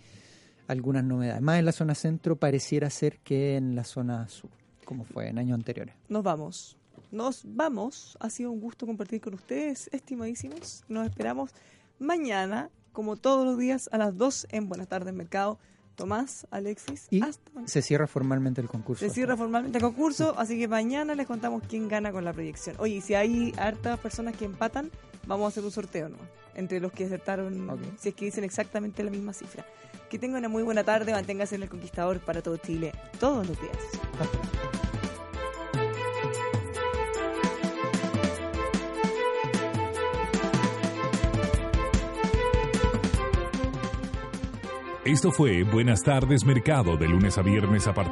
Speaker 4: algunas novedades. Más en la zona centro pareciera ser que en la zona sur, como fue en años anteriores.
Speaker 2: Nos vamos. Nos vamos. Ha sido un gusto compartir con ustedes, estimadísimos. Nos esperamos mañana, como todos los días, a las 2 en Buenas tardes Mercado. Tomás, Alexis,
Speaker 4: Y
Speaker 2: mañana.
Speaker 4: se cierra formalmente el concurso.
Speaker 2: Se cierra formalmente el concurso, así que mañana les contamos quién gana con la proyección. Oye, y si hay hartas personas que empatan, vamos a hacer un sorteo, ¿no? Entre los que acertaron, si es que dicen exactamente la misma cifra. Que tengan una muy buena tarde, manténgase en el Conquistador para todo Chile, todos los días.
Speaker 1: Esto fue Buenas tardes Mercado de lunes a viernes a partir